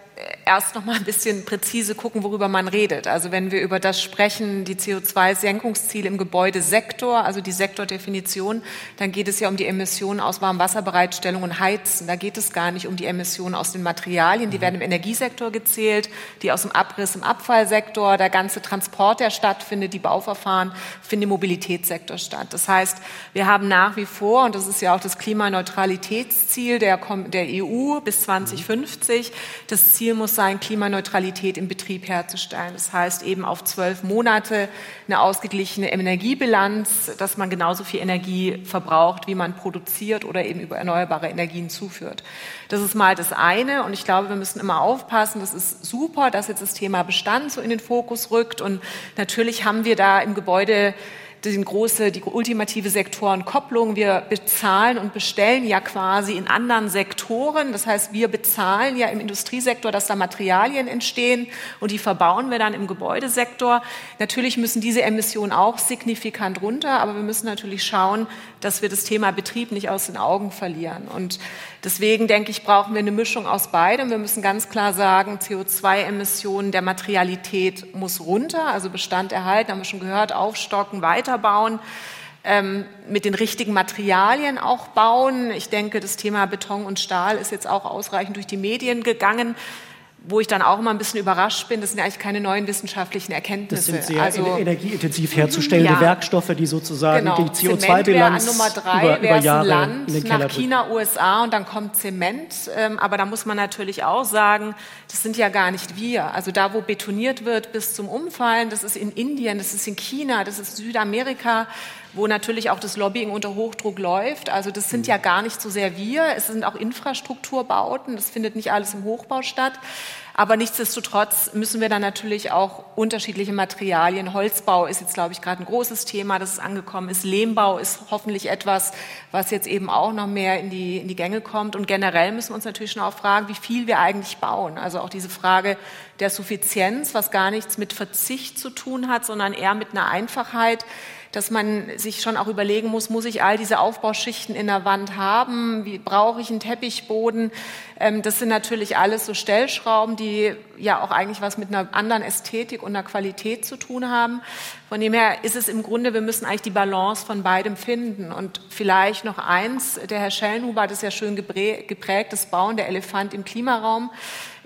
erst noch mal ein bisschen präzise gucken, worüber man redet. Also wenn wir über das sprechen, die CO2-Senkungsziele im Gebäudesektor, also die Sektordefinition, dann geht es ja um die Emissionen aus Warmwasserbereitstellung und Heizen. Da geht es gar nicht um die Emissionen aus den Materialien. Die werden im Energiesektor gezählt, die aus dem Abriss im Abfallsektor, der ganze Transport, der stattfindet, die Bauverfahren finden im Mobilitätssektor statt. Das heißt, wir haben nach wie vor, und das ist ja auch das Klimaneutralitätsziel der, der EU bis 2050, das Ziel muss sein, Klimaneutralität im Betrieb herzustellen. Das heißt eben auf zwölf Monate eine ausgeglichene Energiebilanz, dass man genauso viel Energie verbraucht, wie man produziert oder eben über erneuerbare Energien zuführt. Das ist mal das eine. Und ich glaube, wir müssen immer aufpassen. Das ist super, dass jetzt das Thema Bestand so in den Fokus rückt. Und natürlich haben wir da im Gebäude die große, die ultimative Sektorenkopplung. Wir bezahlen und bestellen ja quasi in anderen Sektoren. Das heißt, wir bezahlen ja im Industriesektor, dass da Materialien entstehen und die verbauen wir dann im Gebäudesektor. Natürlich müssen diese Emissionen auch signifikant runter, aber wir müssen natürlich schauen, dass wir das Thema Betrieb nicht aus den Augen verlieren. Und deswegen denke ich, brauchen wir eine Mischung aus beidem. Wir müssen ganz klar sagen, CO2-Emissionen der Materialität muss runter, also Bestand erhalten, haben wir schon gehört, aufstocken, weiterbauen. Ähm, mit den richtigen Materialien auch bauen. Ich denke, das Thema Beton und Stahl ist jetzt auch ausreichend durch die Medien gegangen wo ich dann auch immer ein bisschen überrascht bin, das sind eigentlich keine neuen wissenschaftlichen Erkenntnisse. Das sind sehr also, energieintensiv herzustellen, ja, Werkstoffe, die sozusagen genau. die CO2-Bilanz Nummer drei über, über Jahre ein Land nach China, USA und dann kommt Zement. Ähm, aber da muss man natürlich auch sagen, das sind ja gar nicht wir. Also da, wo betoniert wird bis zum Umfallen, das ist in Indien, das ist in China, das ist Südamerika wo natürlich auch das Lobbying unter Hochdruck läuft. Also das sind ja gar nicht so sehr wir, es sind auch Infrastrukturbauten, das findet nicht alles im Hochbau statt. Aber nichtsdestotrotz müssen wir dann natürlich auch unterschiedliche Materialien. Holzbau ist jetzt, glaube ich, gerade ein großes Thema, das ist angekommen ist. Lehmbau ist hoffentlich etwas, was jetzt eben auch noch mehr in die, in die Gänge kommt. Und generell müssen wir uns natürlich schon auch fragen, wie viel wir eigentlich bauen. Also auch diese Frage der Suffizienz, was gar nichts mit Verzicht zu tun hat, sondern eher mit einer Einfachheit dass man sich schon auch überlegen muss, muss ich all diese Aufbauschichten in der Wand haben? Wie brauche ich einen Teppichboden? Ähm, das sind natürlich alles so Stellschrauben, die ja auch eigentlich was mit einer anderen Ästhetik und einer Qualität zu tun haben. Von dem her ist es im Grunde, wir müssen eigentlich die Balance von beidem finden. Und vielleicht noch eins, der Herr Schellenhuber hat es ja schön geprägt, das Bauen der Elefant im Klimaraum.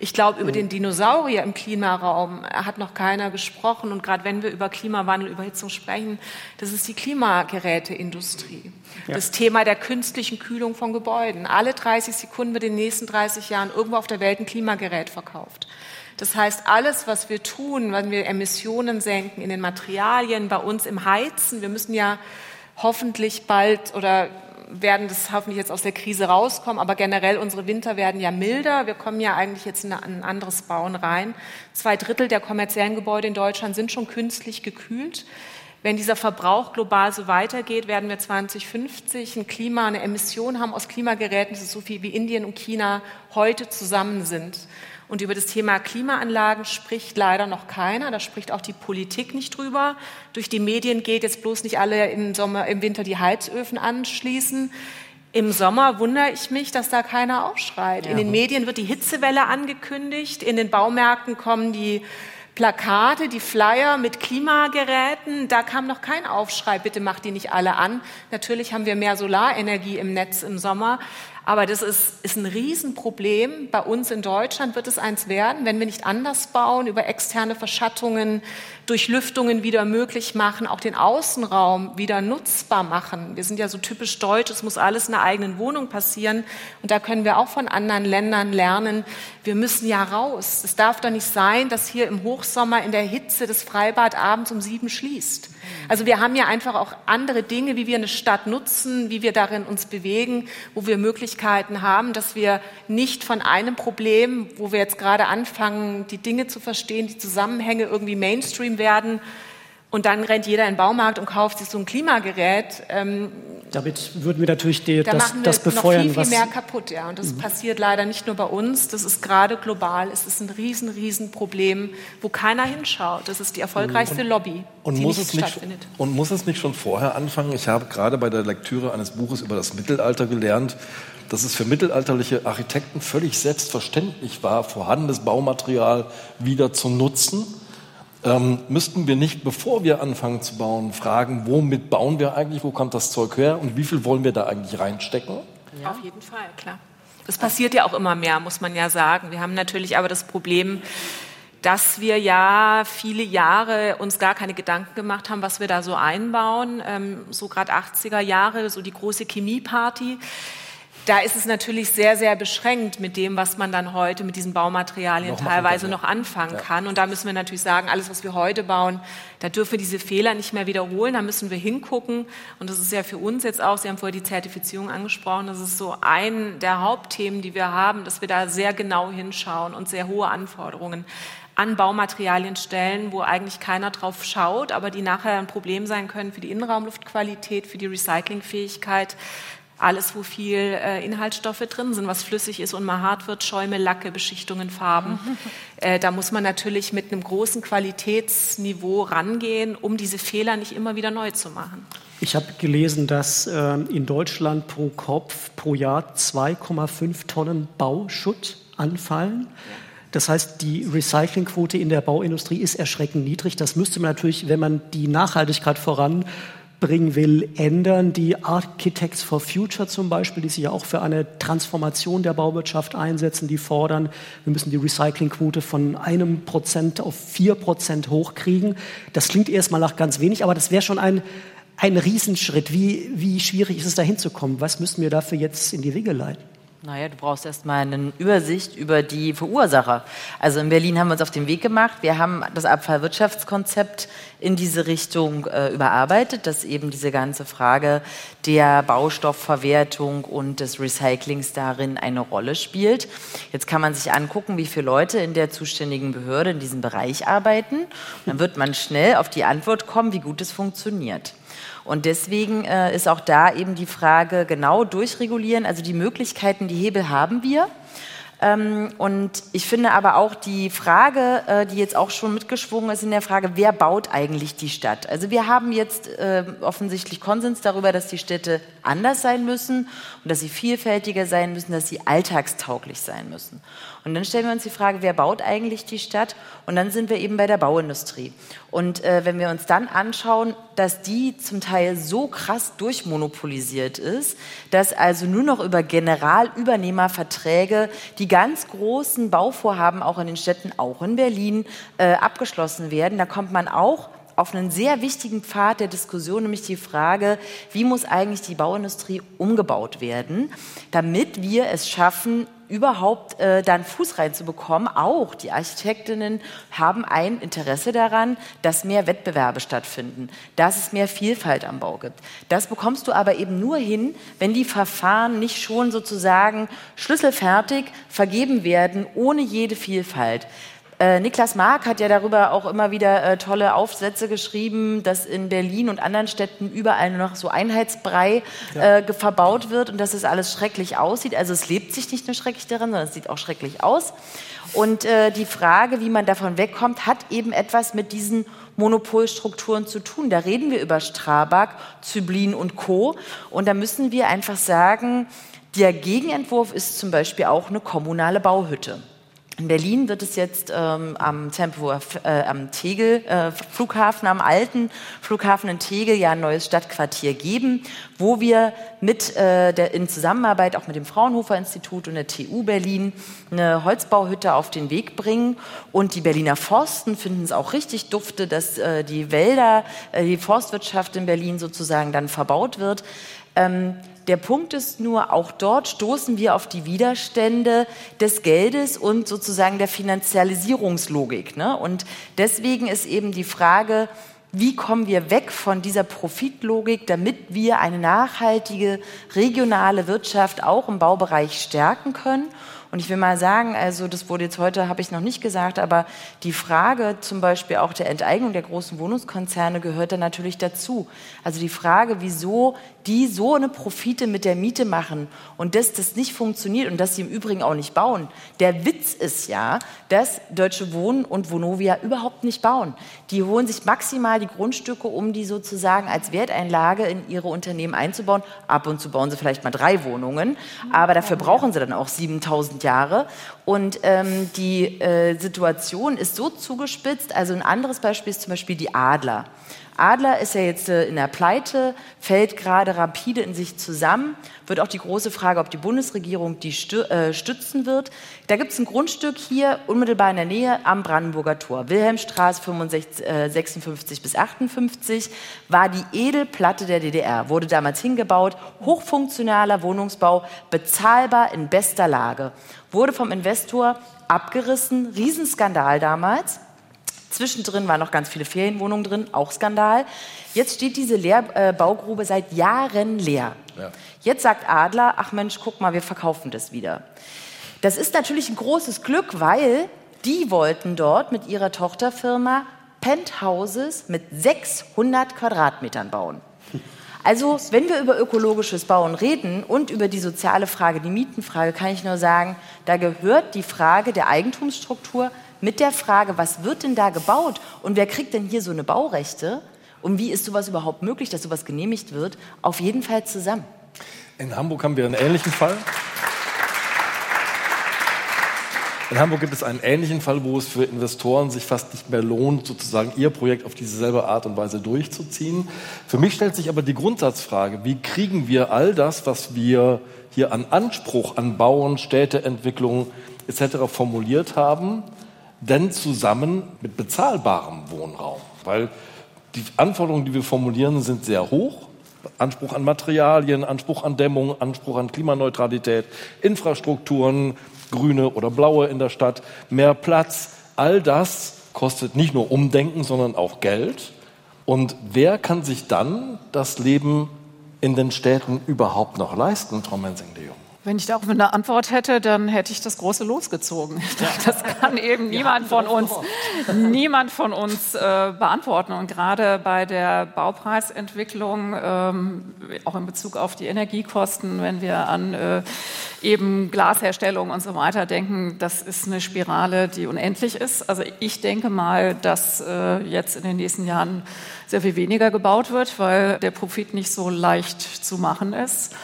Ich glaube, über den Dinosaurier im Klimaraum hat noch keiner gesprochen. Und gerade wenn wir über Klimawandel, Überhitzung sprechen, das ist die Klimageräteindustrie. Ja. Das Thema der künstlichen Kühlung von Gebäuden. Alle 30 Sekunden wird in den nächsten 30 Jahren irgendwo auf der Welt ein Klimagerät verkauft. Das heißt, alles, was wir tun, wenn wir Emissionen senken in den Materialien, bei uns im Heizen, wir müssen ja hoffentlich bald oder werden das hoffentlich jetzt aus der Krise rauskommen, aber generell unsere Winter werden ja milder. Wir kommen ja eigentlich jetzt in ein anderes Bauen rein. Zwei Drittel der kommerziellen Gebäude in Deutschland sind schon künstlich gekühlt. Wenn dieser Verbrauch global so weitergeht, werden wir 2050 ein Klima, eine Emission haben aus Klimageräten, das ist so viel wie Indien und China heute zusammen sind. Und über das Thema Klimaanlagen spricht leider noch keiner. Da spricht auch die Politik nicht drüber. Durch die Medien geht jetzt bloß nicht alle im Sommer, im Winter die Heizöfen anschließen. Im Sommer wundere ich mich, dass da keiner aufschreit. Ja. In den Medien wird die Hitzewelle angekündigt. In den Baumärkten kommen die Plakate, die Flyer mit Klimageräten, da kam noch kein Aufschrei, bitte macht die nicht alle an. Natürlich haben wir mehr Solarenergie im Netz im Sommer, aber das ist, ist ein Riesenproblem. Bei uns in Deutschland wird es eins werden, wenn wir nicht anders bauen, über externe Verschattungen, durch Lüftungen wieder möglich machen, auch den Außenraum wieder nutzbar machen. Wir sind ja so typisch deutsch, es muss alles in der eigenen Wohnung passieren. Und da können wir auch von anderen Ländern lernen. Wir müssen ja raus. Es darf doch nicht sein, dass hier im Hochsommer in der Hitze das Freibad abends um sieben schließt. Also wir haben ja einfach auch andere Dinge, wie wir eine Stadt nutzen, wie wir darin uns bewegen, wo wir Möglichkeiten haben, dass wir nicht von einem Problem, wo wir jetzt gerade anfangen, die Dinge zu verstehen, die Zusammenhänge irgendwie Mainstream werden, und dann rennt jeder in den Baumarkt und kauft sich so ein Klimagerät. Ähm, Damit würden wir natürlich die, da das, das befeuern. Noch viel, viel mehr kaputt, ja. Und das mhm. passiert leider nicht nur bei uns. Das ist gerade global. Es ist ein riesen, riesen Problem, wo keiner hinschaut. Das ist die erfolgreichste und, Lobby, und die muss nicht es nicht, stattfindet. Und muss es nicht schon vorher anfangen? Ich habe gerade bei der Lektüre eines Buches über das Mittelalter gelernt, dass es für mittelalterliche Architekten völlig selbstverständlich war, vorhandenes Baumaterial wieder zu nutzen. Ähm, müssten wir nicht, bevor wir anfangen zu bauen, fragen, womit bauen wir eigentlich, wo kommt das Zeug her und wie viel wollen wir da eigentlich reinstecken? Ja. Auf jeden Fall, klar. Das passiert ja auch immer mehr, muss man ja sagen. Wir haben natürlich aber das Problem, dass wir ja viele Jahre uns gar keine Gedanken gemacht haben, was wir da so einbauen. Ähm, so gerade 80er Jahre, so die große Chemieparty. Da ist es natürlich sehr, sehr beschränkt mit dem, was man dann heute mit diesen Baumaterialien noch teilweise noch anfangen ja. kann. Und da müssen wir natürlich sagen, alles, was wir heute bauen, da dürfen wir diese Fehler nicht mehr wiederholen. Da müssen wir hingucken. Und das ist ja für uns jetzt auch, Sie haben vorher die Zertifizierung angesprochen, das ist so ein der Hauptthemen, die wir haben, dass wir da sehr genau hinschauen und sehr hohe Anforderungen an Baumaterialien stellen, wo eigentlich keiner drauf schaut, aber die nachher ein Problem sein können für die Innenraumluftqualität, für die Recyclingfähigkeit. Alles, wo viel äh, Inhaltsstoffe drin sind, was flüssig ist und mal hart wird, Schäume, Lacke, Beschichtungen, Farben. Äh, da muss man natürlich mit einem großen Qualitätsniveau rangehen, um diese Fehler nicht immer wieder neu zu machen. Ich habe gelesen, dass äh, in Deutschland pro Kopf pro Jahr 2,5 Tonnen Bauschutt anfallen. Das heißt, die Recyclingquote in der Bauindustrie ist erschreckend niedrig. Das müsste man natürlich, wenn man die Nachhaltigkeit voranbringen will, ändern. Die Architects for Future zum Beispiel, die sich ja auch für eine Transformation der Bauwirtschaft einsetzen, die fordern, wir müssen die Recyclingquote von einem Prozent auf vier Prozent hochkriegen. Das klingt erstmal nach ganz wenig, aber das wäre schon ein, ein Riesenschritt. Wie, wie schwierig ist es da hinzukommen? Was müssen wir dafür jetzt in die Wege leiten? Naja, du brauchst erstmal eine Übersicht über die Verursacher. Also in Berlin haben wir uns auf den Weg gemacht. Wir haben das Abfallwirtschaftskonzept in diese Richtung äh, überarbeitet, dass eben diese ganze Frage der Baustoffverwertung und des Recyclings darin eine Rolle spielt. Jetzt kann man sich angucken, wie viele Leute in der zuständigen Behörde in diesem Bereich arbeiten. Dann wird man schnell auf die Antwort kommen, wie gut es funktioniert. Und deswegen äh, ist auch da eben die Frage genau durchregulieren. Also die Möglichkeiten, die Hebel haben wir. Ähm, und ich finde aber auch die Frage, äh, die jetzt auch schon mitgeschwungen ist, in der Frage, wer baut eigentlich die Stadt? Also wir haben jetzt äh, offensichtlich Konsens darüber, dass die Städte anders sein müssen und dass sie vielfältiger sein müssen, dass sie alltagstauglich sein müssen. Und dann stellen wir uns die Frage, wer baut eigentlich die Stadt? Und dann sind wir eben bei der Bauindustrie. Und äh, wenn wir uns dann anschauen, dass die zum Teil so krass durchmonopolisiert ist, dass also nur noch über Generalübernehmerverträge die ganz großen Bauvorhaben auch in den Städten, auch in Berlin, äh, abgeschlossen werden, da kommt man auch auf einen sehr wichtigen Pfad der Diskussion, nämlich die Frage, wie muss eigentlich die Bauindustrie umgebaut werden, damit wir es schaffen, überhaupt äh, dann Fuß reinzubekommen. Auch die Architektinnen haben ein Interesse daran, dass mehr Wettbewerbe stattfinden, dass es mehr Vielfalt am Bau gibt. Das bekommst du aber eben nur hin, wenn die Verfahren nicht schon sozusagen schlüsselfertig vergeben werden, ohne jede Vielfalt. Äh, Niklas Mark hat ja darüber auch immer wieder äh, tolle Aufsätze geschrieben, dass in Berlin und anderen Städten überall nur noch so Einheitsbrei ja. äh, verbaut wird und dass es alles schrecklich aussieht. Also es lebt sich nicht nur schrecklich darin, sondern es sieht auch schrecklich aus. Und äh, die Frage, wie man davon wegkommt, hat eben etwas mit diesen Monopolstrukturen zu tun. Da reden wir über Strabag, Zyblin und Co. Und da müssen wir einfach sagen, der Gegenentwurf ist zum Beispiel auch eine kommunale Bauhütte. In Berlin wird es jetzt ähm, am, Tempelhofer, äh, am Tegel äh, Flughafen, am alten Flughafen in Tegel ja ein neues Stadtquartier geben, wo wir mit äh, der, in Zusammenarbeit auch mit dem Fraunhofer Institut und der TU Berlin eine Holzbauhütte auf den Weg bringen. Und die Berliner Forsten finden es auch richtig dufte, dass äh, die Wälder, äh, die Forstwirtschaft in Berlin sozusagen dann verbaut wird. Ähm, der Punkt ist nur, auch dort stoßen wir auf die Widerstände des Geldes und sozusagen der Finanzialisierungslogik. Ne? Und deswegen ist eben die Frage, wie kommen wir weg von dieser Profitlogik, damit wir eine nachhaltige regionale Wirtschaft auch im Baubereich stärken können Und ich will mal sagen, also das wurde jetzt heute, habe ich noch nicht gesagt, aber die Frage zum Beispiel auch der Enteignung der großen Wohnungskonzerne gehört da natürlich dazu. Also die Frage, wieso die so eine Profite mit der Miete machen und dass das nicht funktioniert und dass sie im Übrigen auch nicht bauen. Der Witz ist ja, dass Deutsche Wohnen und Vonovia überhaupt nicht bauen. Die holen sich maximal die Grundstücke, um die sozusagen als Werteinlage in ihre Unternehmen einzubauen. Ab und zu bauen sie vielleicht mal drei Wohnungen, aber dafür brauchen sie dann auch 7000 Jahre. Und ähm, die äh, Situation ist so zugespitzt. Also ein anderes Beispiel ist zum Beispiel die Adler. Adler ist ja jetzt äh, in der Pleite, fällt gerade rapide in sich zusammen. Wird auch die große Frage, ob die Bundesregierung die äh, stützen wird. Da gibt es ein Grundstück hier unmittelbar in der Nähe am Brandenburger Tor. Wilhelmstraße 65, äh, 56 bis 58 war die Edelplatte der DDR, wurde damals hingebaut, hochfunktionaler Wohnungsbau, bezahlbar in bester Lage. Wurde vom Investor abgerissen, Riesenskandal damals. Zwischendrin waren noch ganz viele Ferienwohnungen drin, auch Skandal. Jetzt steht diese Leer, äh, Baugrube seit Jahren leer. Ja. Jetzt sagt Adler, ach Mensch, guck mal, wir verkaufen das wieder. Das ist natürlich ein großes Glück, weil die wollten dort mit ihrer Tochterfirma Penthouses mit 600 Quadratmetern bauen. Also, wenn wir über ökologisches Bauen reden und über die soziale Frage, die Mietenfrage, kann ich nur sagen, da gehört die Frage der Eigentumsstruktur mit der Frage, was wird denn da gebaut und wer kriegt denn hier so eine Baurechte und wie ist sowas überhaupt möglich, dass sowas genehmigt wird, auf jeden Fall zusammen. In Hamburg haben wir einen ähnlichen Fall. In Hamburg gibt es einen ähnlichen Fall, wo es für Investoren sich fast nicht mehr lohnt, sozusagen ihr Projekt auf dieselbe Art und Weise durchzuziehen. Für mich stellt sich aber die Grundsatzfrage, wie kriegen wir all das, was wir hier an Anspruch an Bauen, Städteentwicklung etc. formuliert haben, denn zusammen mit bezahlbarem Wohnraum. Weil die Anforderungen, die wir formulieren, sind sehr hoch. Anspruch an Materialien, Anspruch an Dämmung, Anspruch an Klimaneutralität, Infrastrukturen, grüne oder blaue in der Stadt, mehr Platz. All das kostet nicht nur Umdenken, sondern auch Geld. Und wer kann sich dann das Leben in den Städten überhaupt noch leisten, Frau Mensing-de Jong? Wenn ich darauf eine Antwort hätte, dann hätte ich das große losgezogen. Das kann eben niemand von uns, niemand von uns äh, beantworten. Und gerade bei der Baupreisentwicklung, ähm, auch in Bezug auf die Energiekosten, wenn wir an äh, eben Glasherstellung und so weiter denken, das ist eine Spirale, die unendlich ist. Also ich denke mal, dass äh, jetzt in den nächsten Jahren sehr viel weniger gebaut wird, weil der Profit nicht so leicht zu machen ist.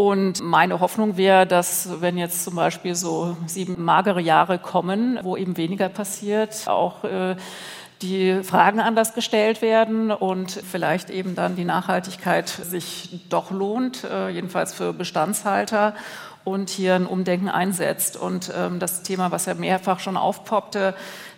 Und meine Hoffnung wäre, dass wenn jetzt zum Beispiel so sieben magere Jahre kommen, wo eben weniger passiert, auch äh, die Fragen anders gestellt werden und vielleicht eben dann die Nachhaltigkeit sich doch lohnt, äh, jedenfalls für Bestandshalter und hier ein Umdenken einsetzt. Und ähm, das Thema, was ja mehrfach schon aufpoppte,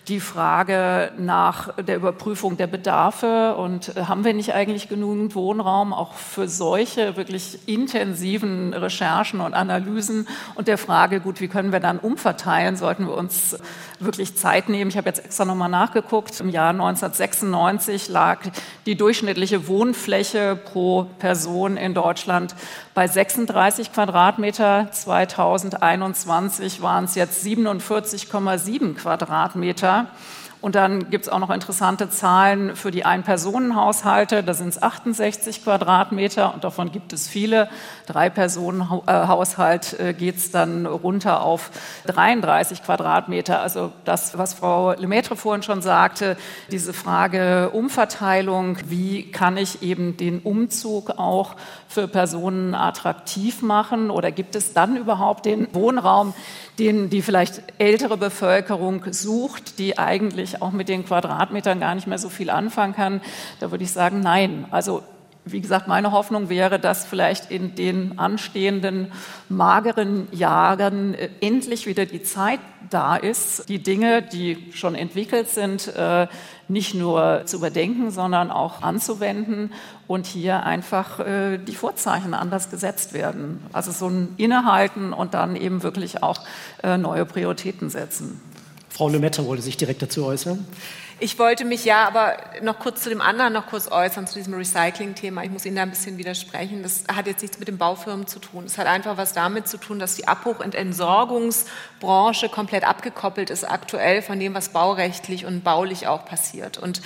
die Frage nach der Überprüfung der Bedarfe und äh, haben wir nicht eigentlich genügend Wohnraum auch für solche wirklich intensiven Recherchen und Analysen und der Frage, gut, wie können wir dann umverteilen, sollten wir uns wirklich Zeit nehmen. Ich habe jetzt extra nochmal nachgeguckt. Im Jahr 1996 lag die durchschnittliche Wohnfläche pro Person in Deutschland bei 36 Quadratmeter. 2021 waren es jetzt 47,7 Quadratmeter. Und dann gibt es auch noch interessante Zahlen für die Ein-Personen-Haushalte. Da sind es 68 Quadratmeter und davon gibt es viele. Drei-Personen-Haushalt äh, geht es dann runter auf 33 Quadratmeter. Also das, was Frau Lemaitre vorhin schon sagte, diese Frage Umverteilung, wie kann ich eben den Umzug auch für Personen attraktiv machen oder gibt es dann überhaupt den Wohnraum, den die vielleicht ältere Bevölkerung sucht, die eigentlich auch mit den Quadratmetern gar nicht mehr so viel anfangen kann, da würde ich sagen, nein. Also wie gesagt, meine Hoffnung wäre, dass vielleicht in den anstehenden mageren Jahren äh, endlich wieder die Zeit da ist, die Dinge, die schon entwickelt sind, äh, nicht nur zu überdenken, sondern auch anzuwenden und hier einfach äh, die Vorzeichen anders gesetzt werden. Also so ein Innehalten und dann eben wirklich auch neue Prioritäten setzen. Frau Lemaitre wollte sich direkt dazu äußern. Ich wollte mich ja aber noch kurz zu dem anderen noch kurz äußern, zu diesem Recycling-Thema. Ich muss Ihnen da ein bisschen widersprechen. Das hat jetzt nichts mit den Baufirmen zu tun. Es hat einfach was damit zu tun, dass die Abbruch- und Entsorgungsbranche komplett abgekoppelt ist aktuell von dem, was baurechtlich und baulich auch passiert. Und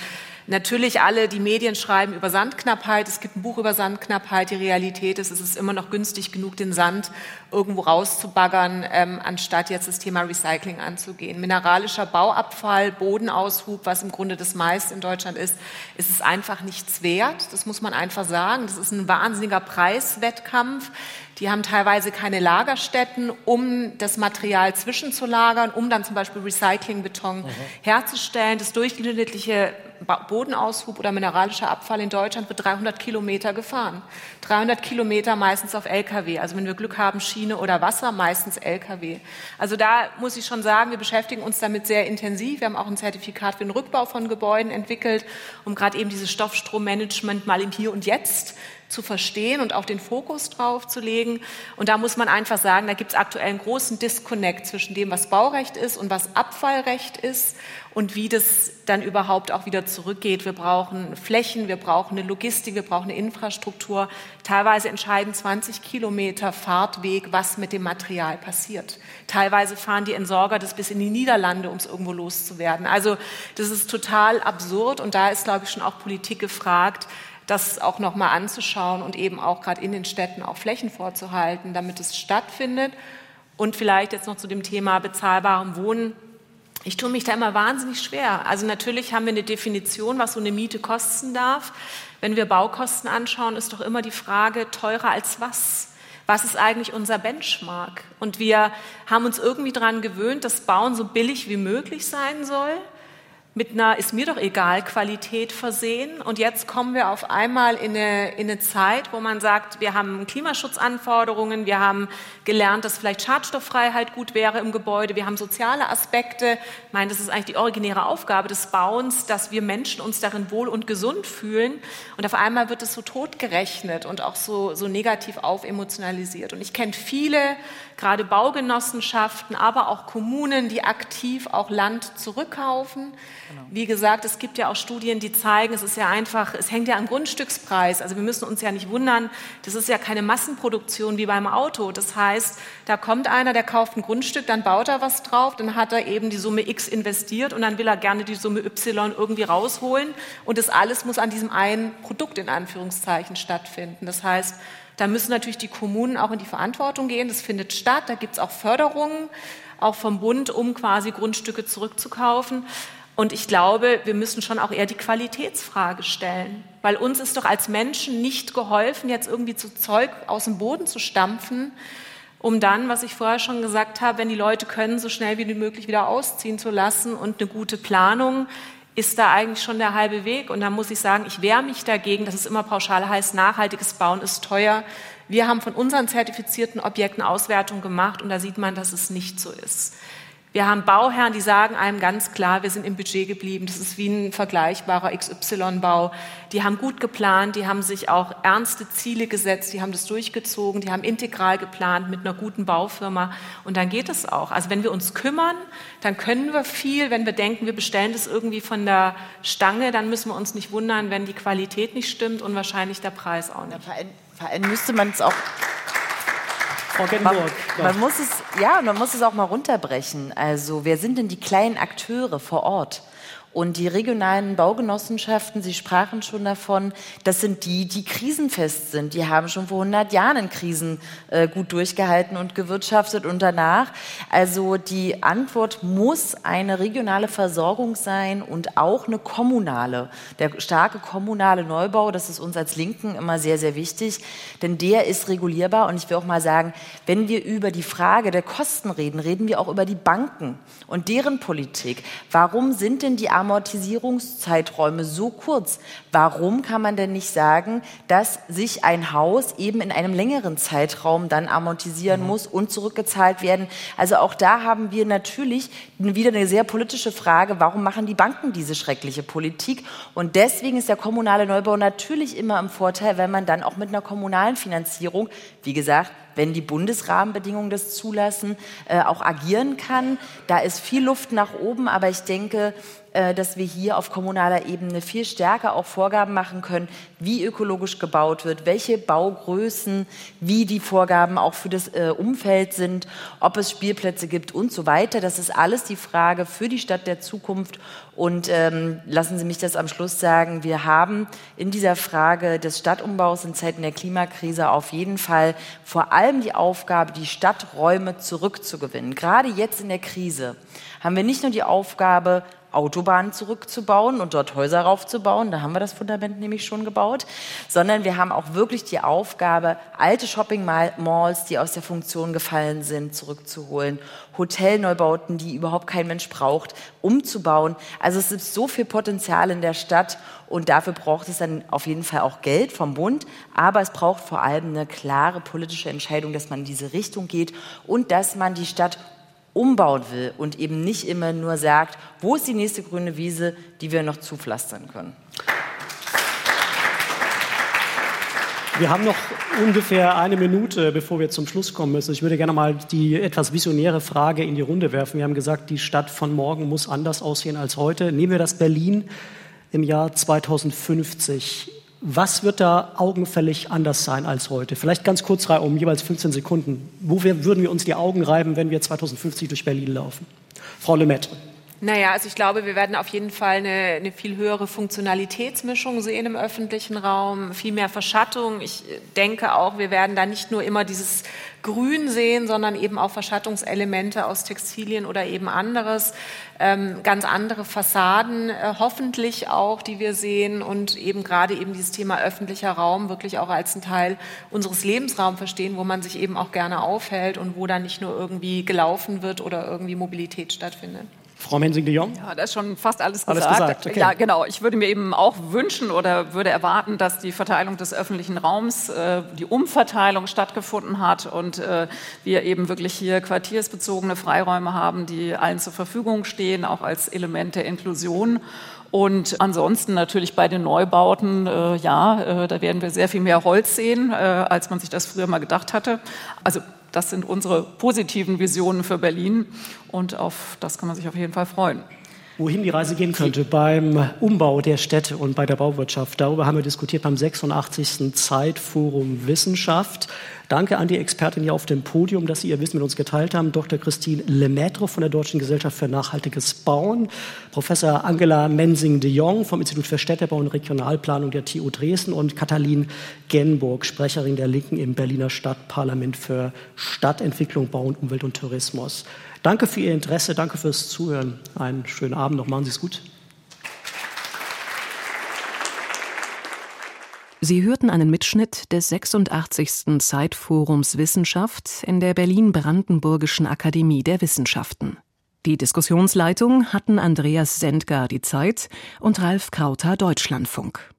Natürlich alle, die Medien schreiben über Sandknappheit. Es gibt ein Buch über Sandknappheit. Die Realität ist, es ist immer noch günstig genug, den Sand irgendwo rauszubaggern, ähm, anstatt jetzt das Thema Recycling anzugehen. Mineralischer Bauabfall, Bodenaushub, was im Grunde das meiste in Deutschland ist, ist es einfach nichts wert. Das muss man einfach sagen. Das ist ein wahnsinniger Preiswettkampf. Die haben teilweise keine Lagerstätten, um das Material zwischenzulagern, um dann zum Beispiel Recyclingbeton mhm. herzustellen. Das durchschnittliche Bodenaushub oder mineralischer Abfall in Deutschland wird 300 Kilometer gefahren. 300 Kilometer meistens auf Lkw. Also wenn wir Glück haben, Schiene oder Wasser, meistens Lkw. Also da muss ich schon sagen, wir beschäftigen uns damit sehr intensiv. Wir haben auch ein Zertifikat für den Rückbau von Gebäuden entwickelt, um gerade eben dieses Stoffstrommanagement mal im Hier und Jetzt zu verstehen und auch den Fokus drauf zu legen. Und da muss man einfach sagen, da gibt es aktuell einen großen Disconnect zwischen dem, was Baurecht ist und was Abfallrecht ist und wie das dann überhaupt auch wieder zurückgeht. Wir brauchen Flächen, wir brauchen eine Logistik, wir brauchen eine Infrastruktur. Teilweise entscheiden 20 Kilometer Fahrtweg, was mit dem Material passiert. Teilweise fahren die Entsorger das bis in die Niederlande, um es irgendwo loszuwerden. Also das ist total absurd und da ist, glaube ich, schon auch Politik gefragt, das auch noch mal anzuschauen und eben auch gerade in den Städten auch Flächen vorzuhalten, damit es stattfindet. Und vielleicht jetzt noch zu dem Thema bezahlbarem Wohnen. Ich tue mich da immer wahnsinnig schwer. Also natürlich haben wir eine Definition, was so eine Miete kosten darf. Wenn wir Baukosten anschauen, ist doch immer die Frage, teurer als was? Was ist eigentlich unser Benchmark? Und wir haben uns irgendwie daran gewöhnt, dass Bauen so billig wie möglich sein soll mit einer, ist mir doch egal, Qualität versehen. Und jetzt kommen wir auf einmal in eine, in eine Zeit, wo man sagt, wir haben Klimaschutzanforderungen, wir haben gelernt, dass vielleicht Schadstofffreiheit gut wäre im Gebäude, wir haben soziale Aspekte. Ich meine, das ist eigentlich die originäre Aufgabe des Bauens, dass wir Menschen uns darin wohl und gesund fühlen. Und auf einmal wird es so totgerechnet und auch so, so negativ aufemotionalisiert. Und ich kenne viele, gerade Baugenossenschaften, aber auch Kommunen, die aktiv auch Land zurückkaufen Genau. Wie gesagt, es gibt ja auch Studien, die zeigen, es ist ja einfach, es hängt ja am Grundstückspreis. Also wir müssen uns ja nicht wundern, das ist ja keine Massenproduktion wie beim Auto. Das heißt, da kommt einer, der kauft ein Grundstück, dann baut er was drauf, dann hat er eben die Summe X investiert und dann will er gerne die Summe Y irgendwie rausholen. Und das alles muss an diesem einen Produkt in Anführungszeichen stattfinden. Das heißt, da müssen natürlich die Kommunen auch in die Verantwortung gehen. Das findet statt. Da gibt es auch Förderungen, auch vom Bund, um quasi Grundstücke zurückzukaufen. Und ich glaube, wir müssen schon auch eher die Qualitätsfrage stellen, weil uns ist doch als Menschen nicht geholfen, jetzt irgendwie zu Zeug aus dem Boden zu stampfen, um dann, was ich vorher schon gesagt habe, wenn die Leute können, so schnell wie möglich wieder ausziehen zu lassen und eine gute Planung ist da eigentlich schon der halbe Weg. Und da muss ich sagen, ich wehre mich dagegen, dass es immer pauschal heißt, nachhaltiges Bauen ist teuer. Wir haben von unseren zertifizierten Objekten Auswertung gemacht und da sieht man, dass es nicht so ist. Wir haben Bauherren, die sagen einem ganz klar, wir sind im Budget geblieben. Das ist wie ein vergleichbarer XY-Bau. Die haben gut geplant, die haben sich auch ernste Ziele gesetzt, die haben das durchgezogen, die haben integral geplant mit einer guten Baufirma. Und dann geht es auch. Also wenn wir uns kümmern, dann können wir viel. Wenn wir denken, wir bestellen das irgendwie von der Stange, dann müssen wir uns nicht wundern, wenn die Qualität nicht stimmt und wahrscheinlich der Preis auch nicht. Allem müsste man es auch man, man, muss es, ja, man muss es auch mal runterbrechen. Also, wer sind denn die kleinen Akteure vor Ort? Und die regionalen Baugenossenschaften, Sie sprachen schon davon, das sind die, die krisenfest sind. Die haben schon vor 100 Jahren in Krisen äh, gut durchgehalten und gewirtschaftet und danach. Also die Antwort muss eine regionale Versorgung sein und auch eine kommunale. Der starke kommunale Neubau, das ist uns als Linken immer sehr, sehr wichtig, denn der ist regulierbar. Und ich will auch mal sagen, wenn wir über die Frage der Kosten reden, reden wir auch über die Banken und deren Politik. Warum sind denn die Amortisierungszeiträume so kurz? Warum kann man denn nicht sagen, dass sich ein Haus eben in einem längeren Zeitraum dann amortisieren mhm. muss und zurückgezahlt werden? Also auch da haben wir natürlich wieder eine sehr politische Frage, warum machen die Banken diese schreckliche Politik? Und deswegen ist der kommunale Neubau natürlich immer im Vorteil, wenn man dann auch mit einer kommunalen Finanzierung, wie gesagt, wenn die Bundesrahmenbedingungen das zulassen, äh, auch agieren kann. Da ist viel Luft nach oben, aber ich denke, dass wir hier auf kommunaler Ebene viel stärker auch Vorgaben machen können, wie ökologisch gebaut wird, welche Baugrößen, wie die Vorgaben auch für das äh, Umfeld sind, ob es Spielplätze gibt und so weiter. Das ist alles die Frage für die Stadt der Zukunft. Und ähm, lassen Sie mich das am Schluss sagen, wir haben in dieser Frage des Stadtumbaus in Zeiten der Klimakrise auf jeden Fall vor allem die Aufgabe, die Stadträume zurückzugewinnen. Gerade jetzt in der Krise haben wir nicht nur die Aufgabe, Autobahnen zurückzubauen und dort Häuser raufzubauen. Da haben wir das Fundament nämlich schon gebaut. Sondern wir haben auch wirklich die Aufgabe, alte Shopping-Malls, die aus der Funktion gefallen sind, zurückzuholen. Hotelneubauten, die überhaupt kein Mensch braucht, umzubauen. Also es gibt so viel Potenzial in der Stadt und dafür braucht es dann auf jeden Fall auch Geld vom Bund. Aber es braucht vor allem eine klare politische Entscheidung, dass man in diese Richtung geht und dass man die Stadt umbauen will und eben nicht immer nur sagt, wo ist die nächste grüne Wiese, die wir noch zupflastern können. Wir haben noch ungefähr eine Minute, bevor wir zum Schluss kommen müssen. Ich würde gerne mal die etwas visionäre Frage in die Runde werfen. Wir haben gesagt, die Stadt von morgen muss anders aussehen als heute. Nehmen wir das Berlin im Jahr 2050. Was wird da augenfällig anders sein als heute? Vielleicht ganz kurz um jeweils 15 Sekunden. Wo wir, würden wir uns die Augen reiben, wenn wir 2050 durch Berlin laufen? Frau Lemaitre. Naja, also ich glaube, wir werden auf jeden Fall eine, eine, viel höhere Funktionalitätsmischung sehen im öffentlichen Raum, viel mehr Verschattung. Ich denke auch, wir werden da nicht nur immer dieses Grün sehen, sondern eben auch Verschattungselemente aus Textilien oder eben anderes, ähm, ganz andere Fassaden, äh, hoffentlich auch, die wir sehen und eben gerade eben dieses Thema öffentlicher Raum wirklich auch als ein Teil unseres Lebensraums verstehen, wo man sich eben auch gerne aufhält und wo dann nicht nur irgendwie gelaufen wird oder irgendwie Mobilität stattfindet. Frau Mensing de Jong? Ja, da ist schon fast alles gesagt. Alles gesagt okay. Ja, genau. Ich würde mir eben auch wünschen oder würde erwarten, dass die Verteilung des öffentlichen Raums, äh, die Umverteilung stattgefunden hat und äh, wir eben wirklich hier quartiersbezogene Freiräume haben, die allen zur Verfügung stehen, auch als Element der Inklusion. Und ansonsten natürlich bei den Neubauten, äh, ja, äh, da werden wir sehr viel mehr Holz sehen, äh, als man sich das früher mal gedacht hatte. Also das sind unsere positiven Visionen für Berlin. Und auf das kann man sich auf jeden Fall freuen wohin die Reise gehen könnte beim Umbau der Städte und bei der Bauwirtschaft. Darüber haben wir diskutiert beim 86. Zeitforum Wissenschaft. Danke an die Expertin hier auf dem Podium, dass Sie Ihr Wissen mit uns geteilt haben. Dr. Christine Lemaitre von der Deutschen Gesellschaft für nachhaltiges Bauen, Professor Angela Mensing de Jong vom Institut für Städtebau und Regionalplanung der TU Dresden und Katalin Genburg, Sprecherin der Linken im Berliner Stadtparlament für Stadtentwicklung, Bau und Umwelt und Tourismus. Danke für Ihr Interesse, danke fürs Zuhören. Einen schönen Abend noch, machen Sie es gut. Sie hörten einen Mitschnitt des 86. Zeitforums Wissenschaft in der Berlin-Brandenburgischen Akademie der Wissenschaften. Die Diskussionsleitung hatten Andreas Sendgar die Zeit und Ralf Krauter Deutschlandfunk.